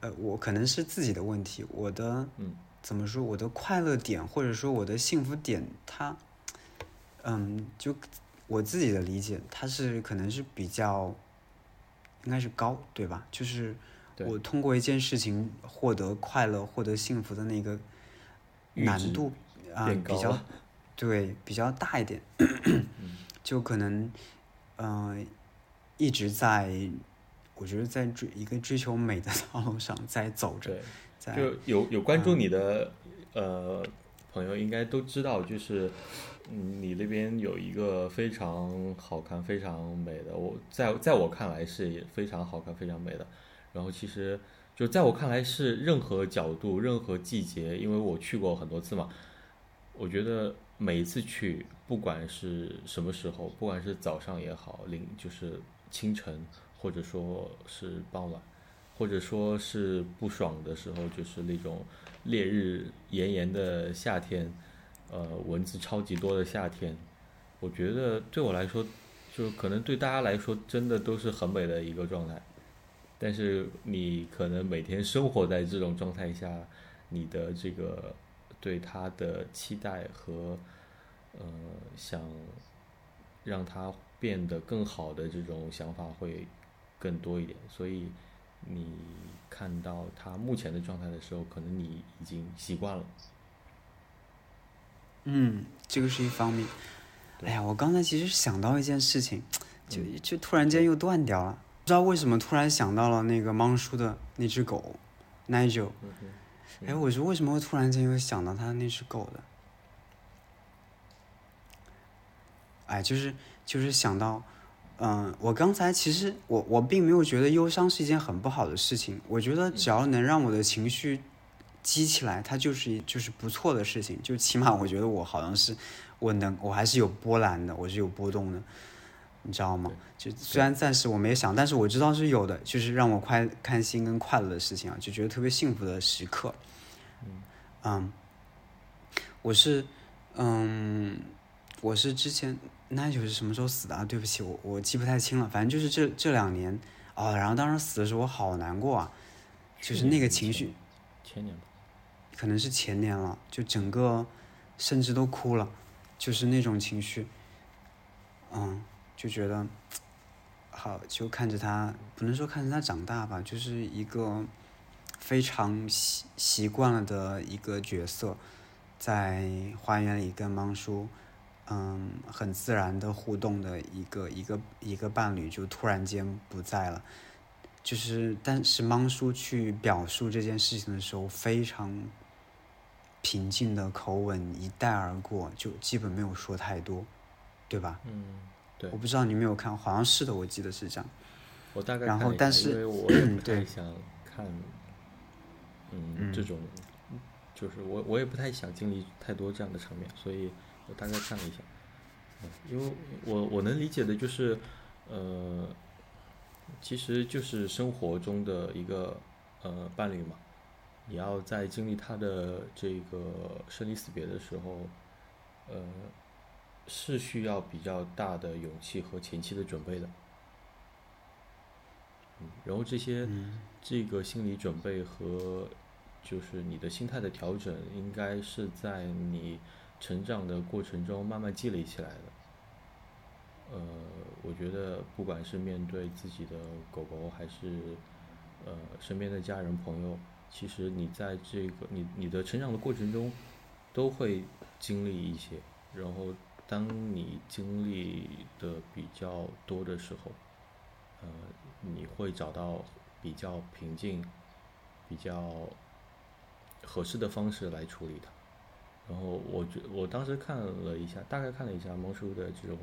呃，我可能是自己的问题，我的，嗯，怎么说，我的快乐点或者说我的幸福点，它，嗯，就我自己的理解，它是可能是比较，应该是高，对吧？就是我通过一件事情获得快乐、获得幸福的那个难度啊，比较，对，比较大一点。就可能，嗯，一直在，我觉得在追一个追求美的道路上在走着。在就有有关注你的呃朋友应该都知道，就是嗯你那边有一个非常好看、非常美的，我在在我看来是也非常好看、非常美的。然后其实就在我看来是任何角度、任何季节，因为我去过很多次嘛，我觉得。每一次去，不管是什么时候，不管是早上也好，凌就是清晨，或者说是傍晚，或者说是不爽的时候，就是那种烈日炎炎的夏天，呃，蚊子超级多的夏天，我觉得对我来说，就可能对大家来说，真的都是很美的一个状态。但是你可能每天生活在这种状态下，你的这个。对他的期待和，呃，想让他变得更好的这种想法会更多一点，所以你看到他目前的状态的时候，可能你已经习惯了。嗯，这个是一方面。哎呀，我刚才其实想到一件事情，就就突然间又断掉了，不知道为什么突然想到了那个芒叔的那只狗，Nigel。哎，我说为什么会突然间又想到他那只狗的？哎，就是就是想到，嗯，我刚才其实我我并没有觉得忧伤是一件很不好的事情，我觉得只要能让我的情绪激起来，它就是就是不错的事情，就起码我觉得我好像是我能我还是有波澜的，我是有波动的，你知道吗？就虽然暂时我没想，但是我知道是有的，就是让我快开心跟快乐的事情啊，就觉得特别幸福的时刻。嗯，我是嗯，我是之前。那就是什么时候死的啊？对不起，我我记不太清了。反正就是这这两年哦，然后当时死的时候我好难过啊，就是那个情绪。前年吧。可能是前年了，就整个甚至都哭了，就是那种情绪。嗯，就觉得好，就看着他，不能说看着他长大吧，就是一个非常习习惯了的一个角色，在花园里跟芒叔。嗯，很自然的互动的一个一个一个伴侣就突然间不在了，就是但是芒叔去表述这件事情的时候，非常平静的口吻一带而过，就基本没有说太多，对吧？嗯，对。我不知道你没有看，好像是的，我记得是这样。我大概然后，但是因为我也不太想看，嗯，这种，就是我我也不太想经历太多这样的场面，所以。我大概看了一下，因为我我能理解的就是，呃，其实就是生活中的一个呃伴侣嘛，你要在经历他的这个生离死别的时候，呃，是需要比较大的勇气和前期的准备的，嗯然后这些这个心理准备和就是你的心态的调整，应该是在你。成长的过程中慢慢积累起来的，呃，我觉得不管是面对自己的狗狗，还是呃身边的家人朋友，其实你在这个你你的成长的过程中，都会经历一些，然后当你经历的比较多的时候，呃，你会找到比较平静、比较合适的方式来处理它。然后我觉我当时看了一下，大概看了一下蒙叔的这种，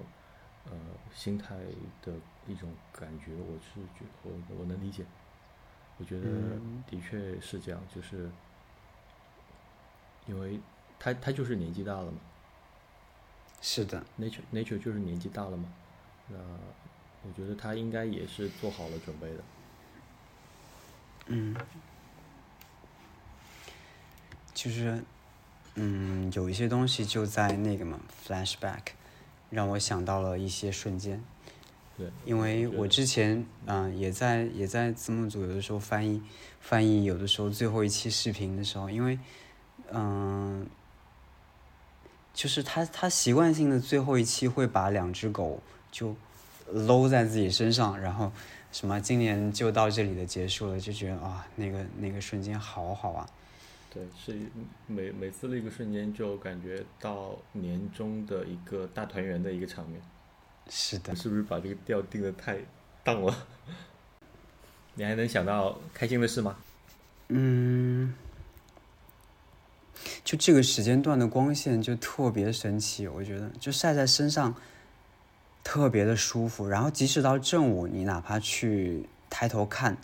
呃，心态的一种感觉，我是觉我我能理解，我觉得的确是这样，就是因为他他就是年纪大了嘛，是的，nature nature 就是年纪大了嘛，那我觉得他应该也是做好了准备的，嗯，就是。嗯，有一些东西就在那个嘛，flashback，让我想到了一些瞬间。对，因为我之前嗯也在也在字幕组有的时候翻译翻译，有的时候最后一期视频的时候，因为嗯，就是他他习惯性的最后一期会把两只狗就搂在自己身上，然后什么今年就到这里的结束了，就觉得啊那个那个瞬间好好啊。对，是每每次那个瞬间就感觉到年终的一个大团圆的一个场面。是的，是不是把这个调定的太荡了？<laughs> 你还能想到开心的事吗？嗯，就这个时间段的光线就特别神奇，我觉得就晒在身上特别的舒服。然后即使到正午，你哪怕去抬头看，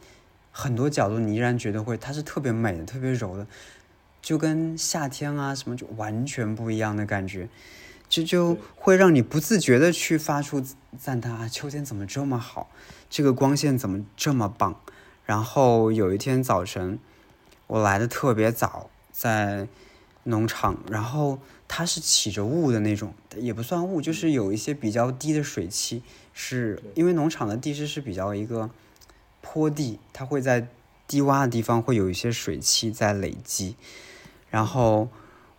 很多角度你依然觉得会它是特别美的、特别柔的。就跟夏天啊什么就完全不一样的感觉，这就会让你不自觉的去发出赞叹啊！秋天怎么这么好？这个光线怎么这么棒？然后有一天早晨，我来的特别早，在农场，然后它是起着雾的那种，也不算雾，就是有一些比较低的水汽，是因为农场的地势是比较一个坡地，它会在低洼的地方会有一些水汽在累积。然后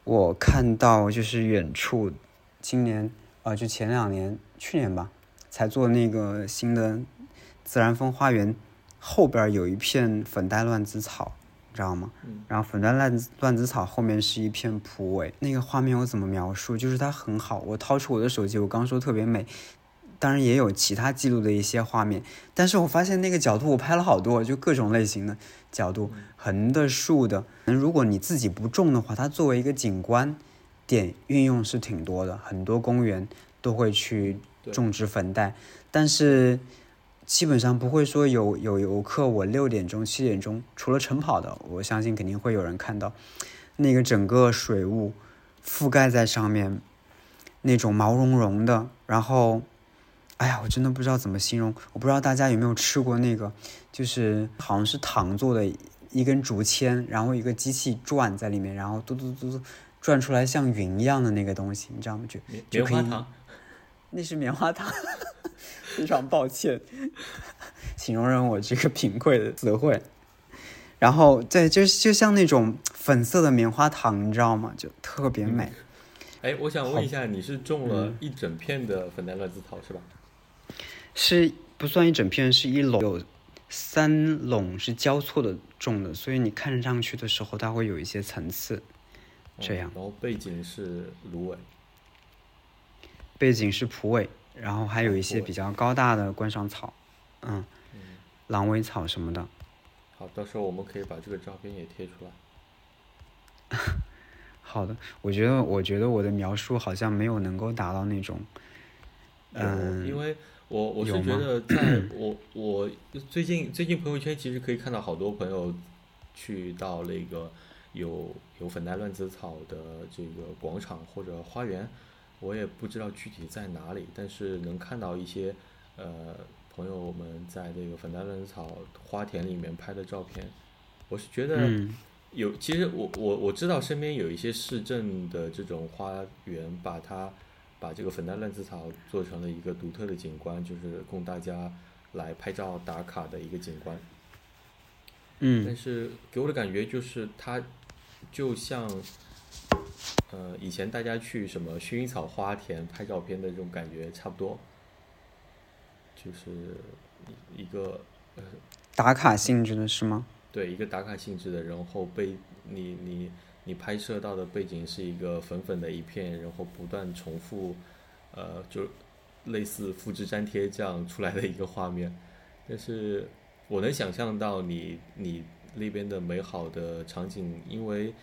我看到就是远处，今年啊，就前两年，去年吧，才做那个新的自然风花园，后边有一片粉黛乱子草，你知道吗？然后粉黛乱乱子草后面是一片蒲苇，那个画面我怎么描述？就是它很好。我掏出我的手机，我刚说特别美，当然也有其他记录的一些画面，但是我发现那个角度我拍了好多，就各种类型的角度，横的、竖的。如果你自己不种的话，它作为一个景观点运用是挺多的，很多公园都会去种植粉黛，但是。基本上不会说有有游客，我六点钟七点钟除了晨跑的，我相信肯定会有人看到，那个整个水雾覆盖在上面，那种毛茸茸的，然后，哎呀，我真的不知道怎么形容，我不知道大家有没有吃过那个，就是好像是糖做的一根竹签，然后一个机器转在里面，然后嘟嘟嘟嘟转出来像云一样的那个东西，你知道吗？就棉花糖，<laughs> 那是棉花糖。<laughs> 非常抱歉，<laughs> 请容忍我这个贫贵的词汇。然后，对，就就像那种粉色的棉花糖，你知道吗？就特别美。哎，我想问一下，你是种了一整片的粉黛乱子草是吧？是不算一整片，是一垄，有三垄是交错的种的，所以你看上去的时候，它会有一些层次。这样。然后背景是芦苇。背景是蒲苇。然后还有一些比较高大的观赏草，嗯，狼尾草什么的。好，到时候我们可以把这个照片也贴出来。<laughs> 好的，我觉得，我觉得我的描述好像没有能够达到那种，嗯，因为我我是觉得，<clears throat> 在我我最近最近朋友圈其实可以看到好多朋友去到那个有有粉黛乱子草的这个广场或者花园。我也不知道具体在哪里，但是能看到一些，呃，朋友们在这个粉黛乱子草花田里面拍的照片。我是觉得有，其实我我我知道身边有一些市政的这种花园，把它把这个粉黛乱子草做成了一个独特的景观，就是供大家来拍照打卡的一个景观。嗯。但是给我的感觉就是它就像。呃，以前大家去什么薰衣草花田拍照片的这种感觉差不多，就是一个呃打卡性质的是吗？对，一个打卡性质的，然后被你你你拍摄到的背景是一个粉粉的一片，然后不断重复，呃，就类似复制粘贴这样出来的一个画面。但是我能想象到你你那边的美好的场景，因为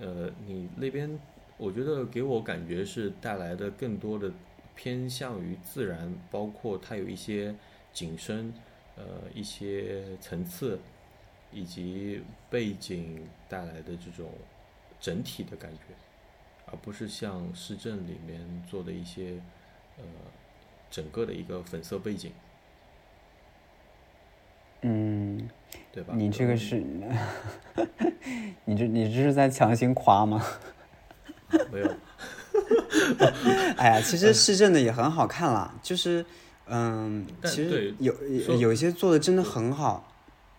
呃你那边。我觉得给我感觉是带来的更多的偏向于自然，包括它有一些景深，呃，一些层次，以及背景带来的这种整体的感觉，而不是像市政里面做的一些呃整个的一个粉色背景。嗯，对吧？<laughs> 你这个是，你这你这是在强行夸吗？没有，<laughs> 哎呀，其实市政的也很好看啦，就是，嗯，其实有有一些做的真的很好。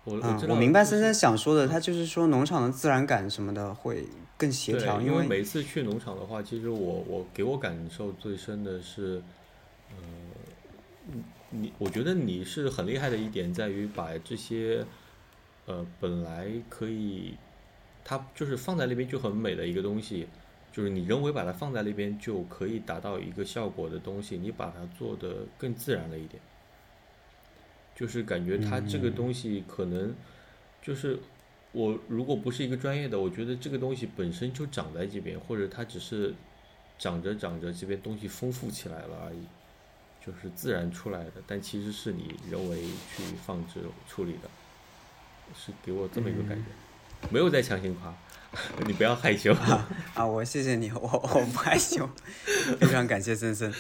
我我明白森森想说的，他就是说农场的自然感什么的会更协调。因为每次去农场的话，其实我我给我感受最深的是，呃，你我觉得你是很厉害的一点在于把这些，呃，本来可以，它就是放在那边就很美的一个东西。就是你人为把它放在那边就可以达到一个效果的东西，你把它做的更自然了一点，就是感觉它这个东西可能就是我如果不是一个专业的，我觉得这个东西本身就长在这边，或者它只是长着长着这边东西丰富起来了而已，就是自然出来的，但其实是你人为去放置处理的，是给我这么一个感觉，没有在强行夸。<laughs> 你不要害羞啊！啊我谢谢你，我我不害羞，非常感谢森森。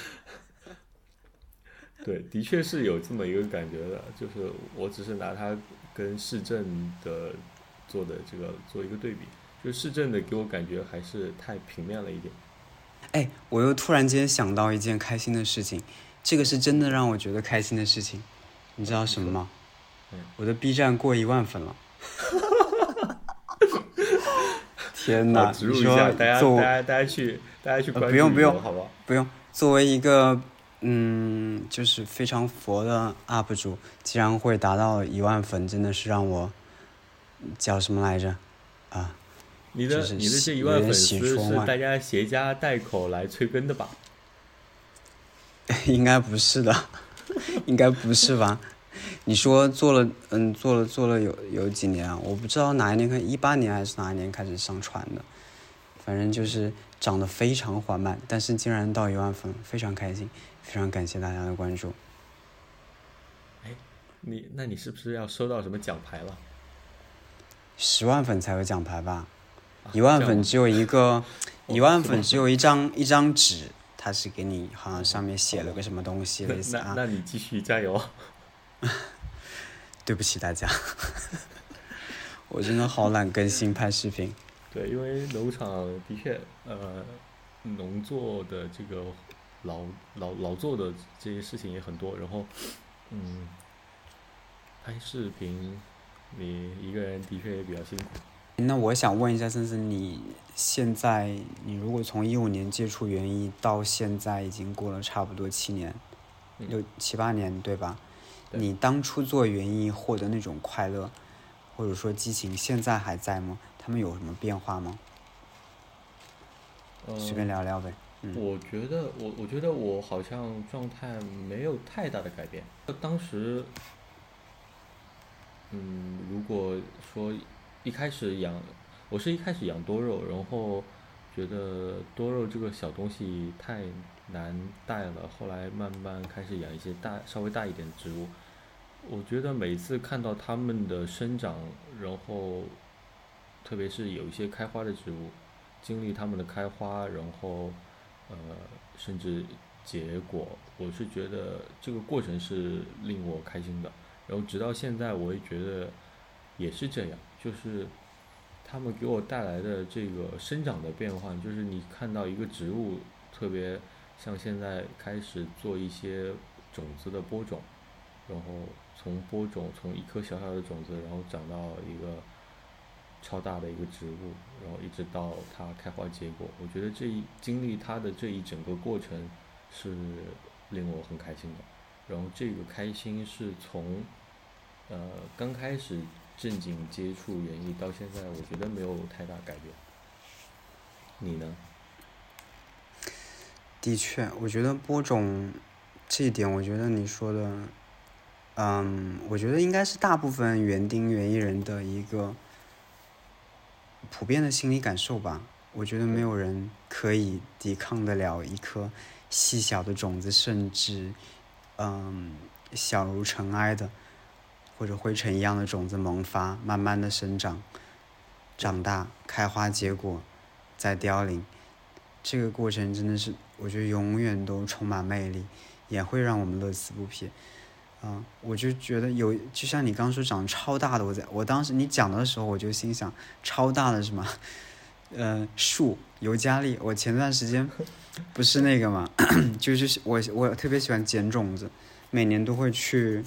<laughs> 对，的确是有这么一个感觉的，就是我只是拿它跟市政的做的这个做一个对比，就市政的给我感觉还是太平面了一点。哎，我又突然间想到一件开心的事情，这个是真的让我觉得开心的事情，你知道什么吗？嗯，我的 B 站过一万粉了。天哪！植入一下，大家大家大家去大家去关注，不用不用，好吧？不用。作为一个嗯，就是非常佛的 UP 主，竟然会达到一万粉，真的是让我叫什么来着？啊，你的你的这一万粉丝是大家携家带口来催更的吧？<laughs> 应该不是的，<laughs> 应该不是吧？你说做了，嗯，做了做了有有几年啊？我不知道哪一年，看一八年还是哪一年开始上传的，反正就是涨得非常缓慢，但是竟然到一万粉，非常开心，非常感谢大家的关注。哎，你那你是不是要收到什么奖牌了？十万粉才有奖牌吧？一万粉只有一个，<laughs> 一万粉只有一张一张纸。他是给你好像上面写了个什么东西类似啊？那那你继续加油。<laughs> 对不起大家，<laughs> 我真的好懒更新拍视频。对，因为农场的确呃，农作的这个劳劳劳作的这些事情也很多，然后嗯，拍视频你一个人的确也比较辛苦。那我想问一下森森，你现在你如果从一五年接触园艺到现在已经过了差不多七年，六七八年对吧？你当初做园艺获得那种快乐，或者说激情，现在还在吗？他们有什么变化吗？随便聊聊呗。我觉得我我觉得我好像状态没有太大的改变。当时，嗯，如果说。一开始养，我是一开始养多肉，然后觉得多肉这个小东西太难带了，后来慢慢开始养一些大稍微大一点的植物。我觉得每次看到它们的生长，然后特别是有一些开花的植物，经历它们的开花，然后呃甚至结果，我是觉得这个过程是令我开心的。然后直到现在，我也觉得也是这样。就是他们给我带来的这个生长的变化，就是你看到一个植物，特别像现在开始做一些种子的播种，然后从播种从一颗小小的种子，然后长到一个超大的一个植物，然后一直到它开花结果，我觉得这一经历它的这一整个过程是令我很开心的。然后这个开心是从呃刚开始。正经接触园艺到现在，我觉得没有太大改变。你呢？的确，我觉得播种这一点，我觉得你说的，嗯，我觉得应该是大部分园丁、园艺人的一个普遍的心理感受吧。我觉得没有人可以抵抗得了一颗细小的种子，甚至嗯小如尘埃的。或者灰尘一样的种子萌发，慢慢的生长、长大、开花结果，再凋零，这个过程真的是我觉得永远都充满魅力，也会让我们乐此不疲。啊，我就觉得有，就像你刚说长超大的，我在我当时你讲的时候，我就心想，超大的什么，呃，树尤加利。我前段时间不是那个嘛，<clears throat> 就是我我特别喜欢捡种子，每年都会去。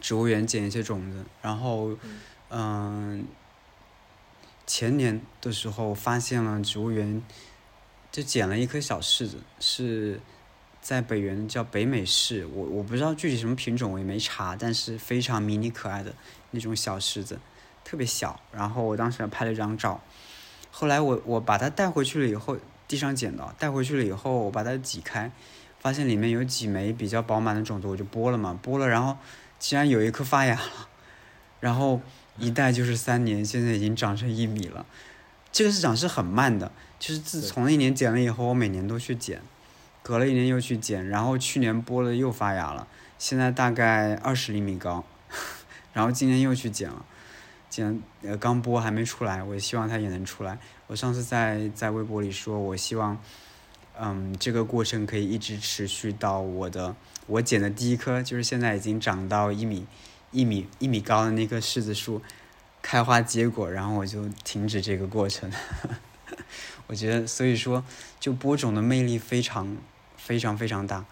植物园捡一些种子，然后，嗯，前年的时候发现了植物园，就捡了一颗小柿子，是在北园叫北美柿，我我不知道具体什么品种，我也没查，但是非常迷你可爱的那种小柿子，特别小。然后我当时拍了一张照，后来我我把它带回去了以后，地上捡到，带回去了以后，我把它挤开，发现里面有几枚比较饱满的种子，我就剥了嘛，剥了，然后。竟然有一颗发芽了，然后一代就是三年，现在已经长成一米了。这个是长是很慢的，就是自从那年剪了以后，我每年都去剪，隔了一年又去剪，然后去年播了又发芽了，现在大概二十厘米高，<laughs> 然后今年又去剪了，剪呃刚播还没出来，我希望它也能出来。我上次在在微博里说，我希望，嗯，这个过程可以一直持续到我的。我剪的第一棵就是现在已经长到一米、一米、一米高的那棵柿子树，开花结果，然后我就停止这个过程。<laughs> 我觉得，所以说，就播种的魅力非常、非常、非常大，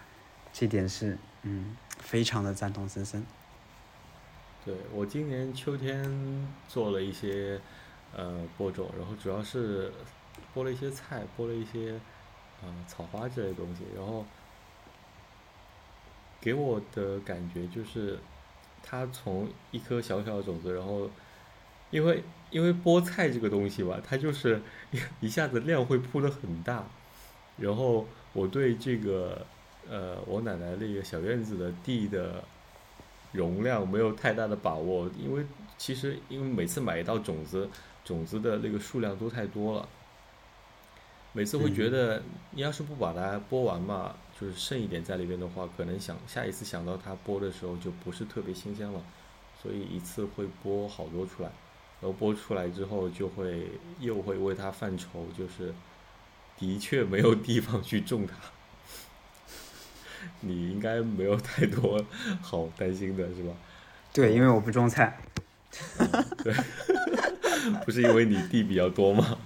这点是嗯，非常的赞同森森。对我今年秋天做了一些呃播种，然后主要是播了一些菜，播了一些呃草花之类的东西，然后。给我的感觉就是，它从一颗小小的种子，然后因为因为菠菜这个东西吧，它就是 <laughs> 一下子量会铺的很大，然后我对这个呃我奶奶那个小院子的地的容量没有太大的把握，因为其实因为每次买一道种子，种子的那个数量都太多了，每次会觉得你要是不把它播完嘛，就是剩一点在里边的话，可能想下一次想到它播的时候就不是特别新鲜了，所以一次会播好多出来。然后播出来之后，就会又会为它犯愁，就是的确没有地方去种它。<laughs> 你应该没有太多好担心的是吧？对，因为我不种菜。对，<laughs> 不是因为你地比较多吗？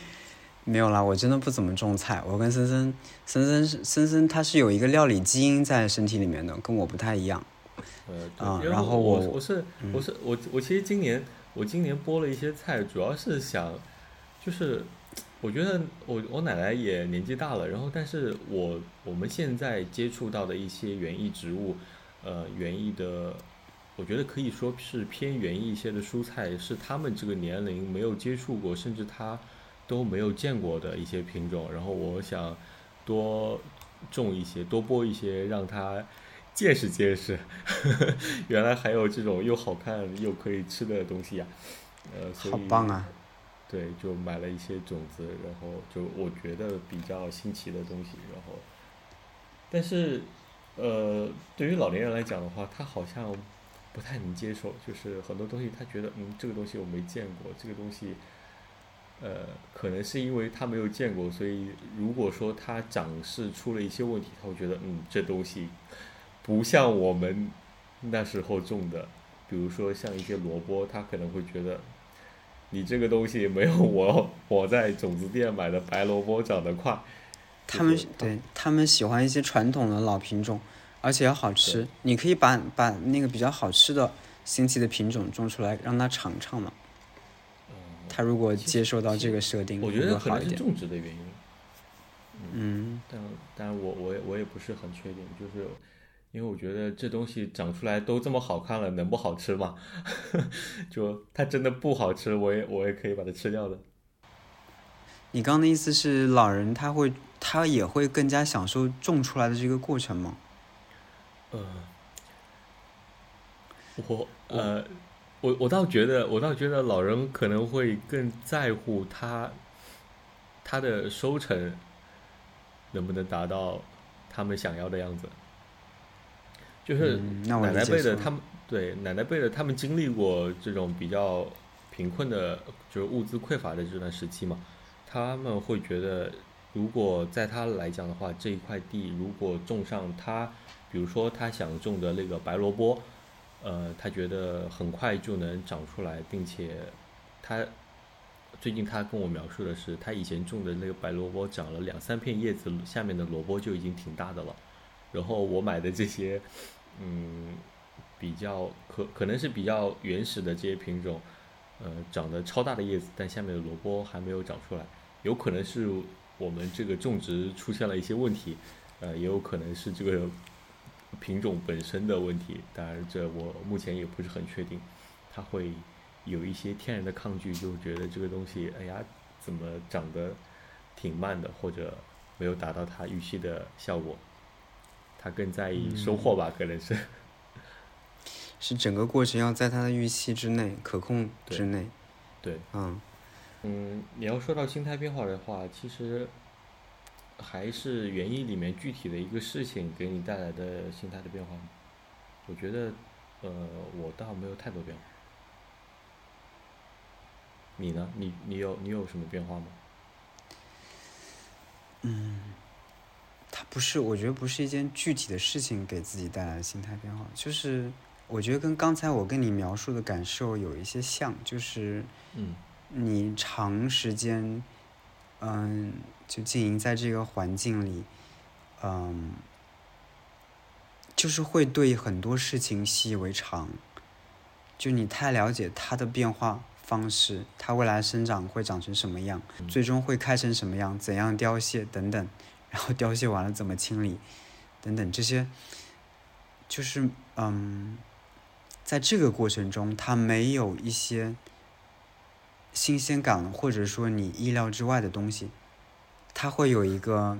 <laughs> 没有啦，我真的不怎么种菜。我跟森森，森森是森森，他是有一个料理基因在身体里面的，跟我不太一样。呃，啊，然后我我是我是我我其实今年。我今年播了一些菜，主要是想，就是我觉得我我奶奶也年纪大了，然后但是我我们现在接触到的一些园艺植物，呃，园艺的，我觉得可以说是偏园艺一些的蔬菜，是他们这个年龄没有接触过，甚至他都没有见过的一些品种，然后我想多种一些，多播一些，让他。见识见识，<laughs> 原来还有这种又好看又可以吃的东西呀，呃，好棒啊！对，就买了一些种子，然后就我觉得比较新奇的东西，然后，但是，呃，对于老年人来讲的话，他好像不太能接受，就是很多东西他觉得，嗯，这个东西我没见过，这个东西，呃，可能是因为他没有见过，所以如果说他长势出了一些问题，他会觉得，嗯，这东西。不像我们那时候种的，比如说像一些萝卜，他可能会觉得你这个东西没有我我在种子店买的白萝卜长得快。他们对他们喜欢一些传统的老品种，而且要好吃。你可以把把那个比较好吃的新奇的品种种出来，让他尝尝嘛。他如果接受到这个设定，我觉得可能是种植的原因。嗯，但但我我也我也不是很确定，就是。因为我觉得这东西长出来都这么好看了，能不好吃吗？<laughs> 就它真的不好吃，我也我也可以把它吃掉的。你刚刚的意思是，老人他会他也会更加享受种出来的这个过程吗？呃，我呃，我我倒觉得，我倒觉得老人可能会更在乎他他的收成能不能达到他们想要的样子。就是奶奶辈的，他们对奶奶辈的，他们经历过这种比较贫困的，就是物资匮乏的这段时期嘛。他们会觉得，如果在他来讲的话，这一块地如果种上他，比如说他想种的那个白萝卜，呃，他觉得很快就能长出来，并且他最近他跟我描述的是，他以前种的那个白萝卜长了两三片叶子，下面的萝卜就已经挺大的了。然后我买的这些。嗯，比较可可能是比较原始的这些品种，呃，长得超大的叶子，但下面的萝卜还没有长出来，有可能是我们这个种植出现了一些问题，呃，也有可能是这个品种本身的问题，当然这我目前也不是很确定，它会有一些天然的抗拒，就觉得这个东西，哎呀，怎么长得挺慢的，或者没有达到它预期的效果。他更在意收获吧，可能是，<laughs> 是整个过程要在他的预期之内、可控之内。对，嗯，嗯，你要说到心态变化的话，其实还是园艺里面具体的一个事情给你带来的心态的变化。我觉得，呃，我倒没有太多变化。你呢？你你有你有什么变化吗？嗯。它不是，我觉得不是一件具体的事情给自己带来的心态变化，就是我觉得跟刚才我跟你描述的感受有一些像，就是，嗯，你长时间，嗯，就经营在这个环境里，嗯，就是会对很多事情习以为常，就你太了解它的变化方式，它未来生长会长成什么样，最终会开成什么样，怎样凋谢等等。然后凋谢完了怎么清理，等等这些，就是嗯，在这个过程中，他没有一些新鲜感，或者说你意料之外的东西，它会有一个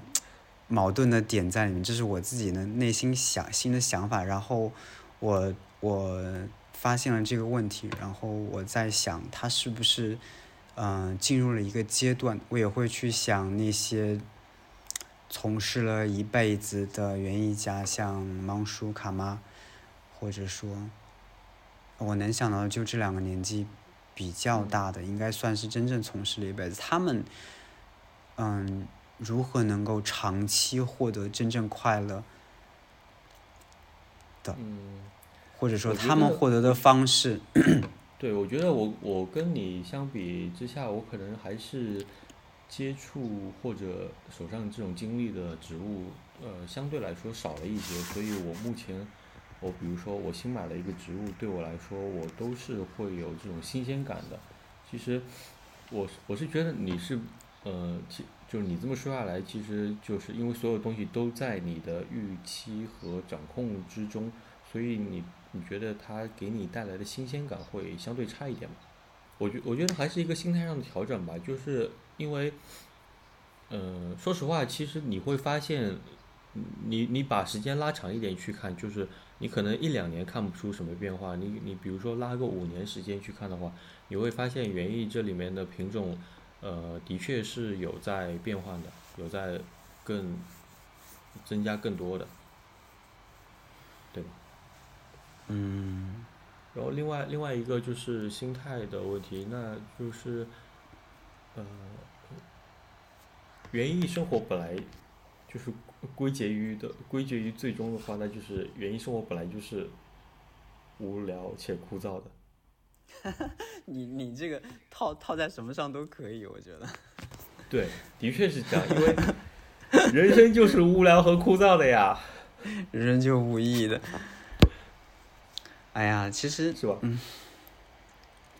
矛盾的点在里面。这是我自己的内心想新的想法，然后我我发现了这个问题，然后我在想，它是不是嗯进入了一个阶段？我也会去想那些从事了一辈子的园艺家，像芒叔卡妈，或者说。我能想到的就这两个年纪比较大的，应该算是真正从事了一辈子。他们，嗯，如何能够长期获得真正快乐的？嗯，或者说他们获得的方式？对，我觉得我我跟你相比之下，我可能还是接触或者手上这种经历的植物，呃，相对来说少了一些，所以我目前。我比如说，我新买了一个植物，对我来说，我都是会有这种新鲜感的。其实，我我是觉得你是，呃，其就是你这么说下来，其实就是因为所有东西都在你的预期和掌控之中，所以你你觉得它给你带来的新鲜感会相对差一点吗？我觉我觉得还是一个心态上的调整吧，就是因为，呃，说实话，其实你会发现，你你把时间拉长一点去看，就是。你可能一两年看不出什么变化，你你比如说拉个五年时间去看的话，你会发现园艺这里面的品种，呃，的确是有在变换的，有在更增加更多的，对吧？嗯。然后另外另外一个就是心态的问题，那就是，呃，园艺生活本来就是。归结于的归结于最终的话，那就是园艺生活本来就是无聊且枯燥的。<laughs> 你你这个套套在什么上都可以，我觉得。<laughs> 对，的确是这样，因为人生就是无聊和枯燥的呀。人生就无意义的。哎呀，其实是吧？嗯。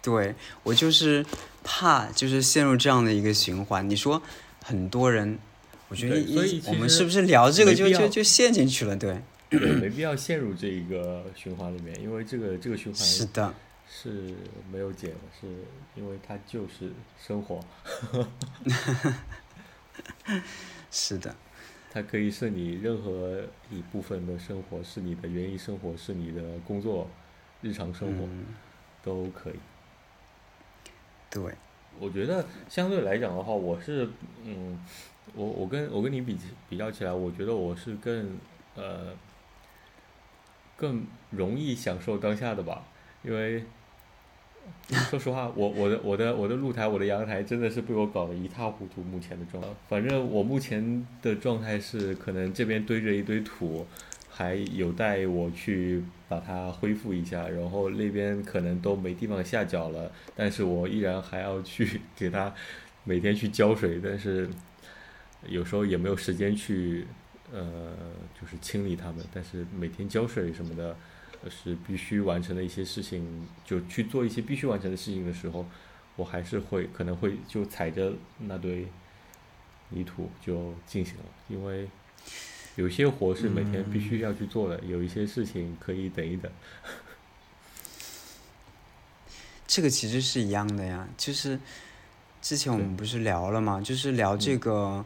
对，我就是怕就是陷入这样的一个循环。你说很多人。我觉得一我们是不是聊这个就就就陷进去了？对，<coughs> 没必要陷入这一个循环里面，因为这个这个循环是的，是没有解的，是因为它就是生活。<laughs> 是的，它可以是你任何一部分的生活，是你的园艺生活，是你的工作、日常生活都可以。对，我觉得相对来讲的话，我是嗯。我我跟我跟你比比较起来，我觉得我是更呃更容易享受当下的吧，因为说实话，我我的我的我的露台我的阳台真的是被我搞得一塌糊涂。目前的状态，反正我目前的状态是，可能这边堆着一堆土，还有待我去把它恢复一下，然后那边可能都没地方下脚了，但是我依然还要去 <laughs> 给它每天去浇水，但是。有时候也没有时间去，呃，就是清理它们。但是每天浇水什么的，是必须完成的一些事情。就去做一些必须完成的事情的时候，我还是会可能会就踩着那堆泥土就进行了。因为有些活是每天必须要去做的，有一些事情可以等一等。<laughs> 这个其实是一样的呀，就是之前我们不是聊了吗？就是聊这个。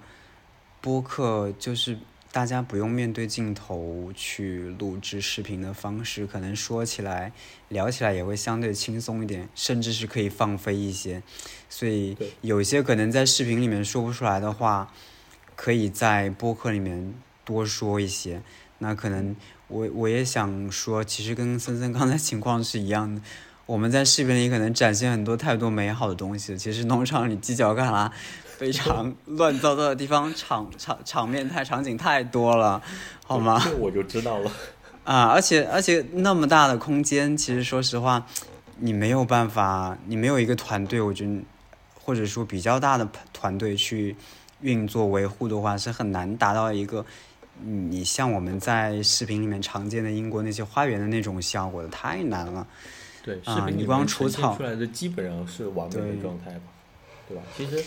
播客就是大家不用面对镜头去录制视频的方式，可能说起来、聊起来也会相对轻松一点，甚至是可以放飞一些。所以有些可能在视频里面说不出来的话，可以在播客里面多说一些。那可能我我也想说，其实跟森森刚才情况是一样的。我们在视频里可能展现很多太多美好的东西，其实农场里犄角旮旯。非常 <laughs> 乱糟糟的地方，场场场面太场景太多了，好吗？这我就知道了。<laughs> 啊，而且而且那么大的空间，其实说实话，你没有办法，你没有一个团队，我觉得或者说比较大的团队去运作维护的话，是很难达到一个你像我们在视频里面常见的英国那些花园的那种效果的，太难了。对，视频你光除草出来的基本上是完美的状态吧？对吧？其实。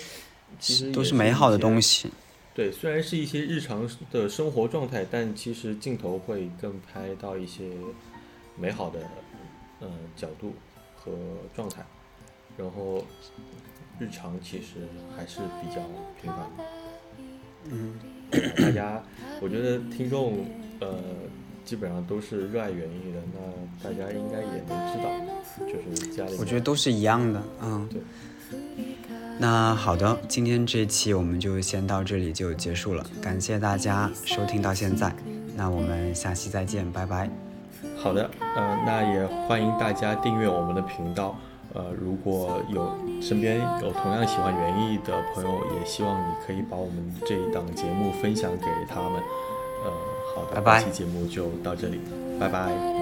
其实都是美好的东西。对，虽然是一些日常的生活状态，但其实镜头会更拍到一些美好的呃角度和状态。然后日常其实还是比较平凡的。嗯，大家，我觉得听众呃基本上都是热爱园艺的，那大家应该也能知道，就是家里我觉得都是一样的，嗯。对。那好的，今天这期我们就先到这里就结束了，感谢大家收听到现在，那我们下期再见，拜拜。好的，呃，那也欢迎大家订阅我们的频道。呃，如果有身边有同样喜欢园艺的朋友，也希望你可以把我们这一档节目分享给他们。呃，好的，拜拜，这期节目就到这里，拜拜。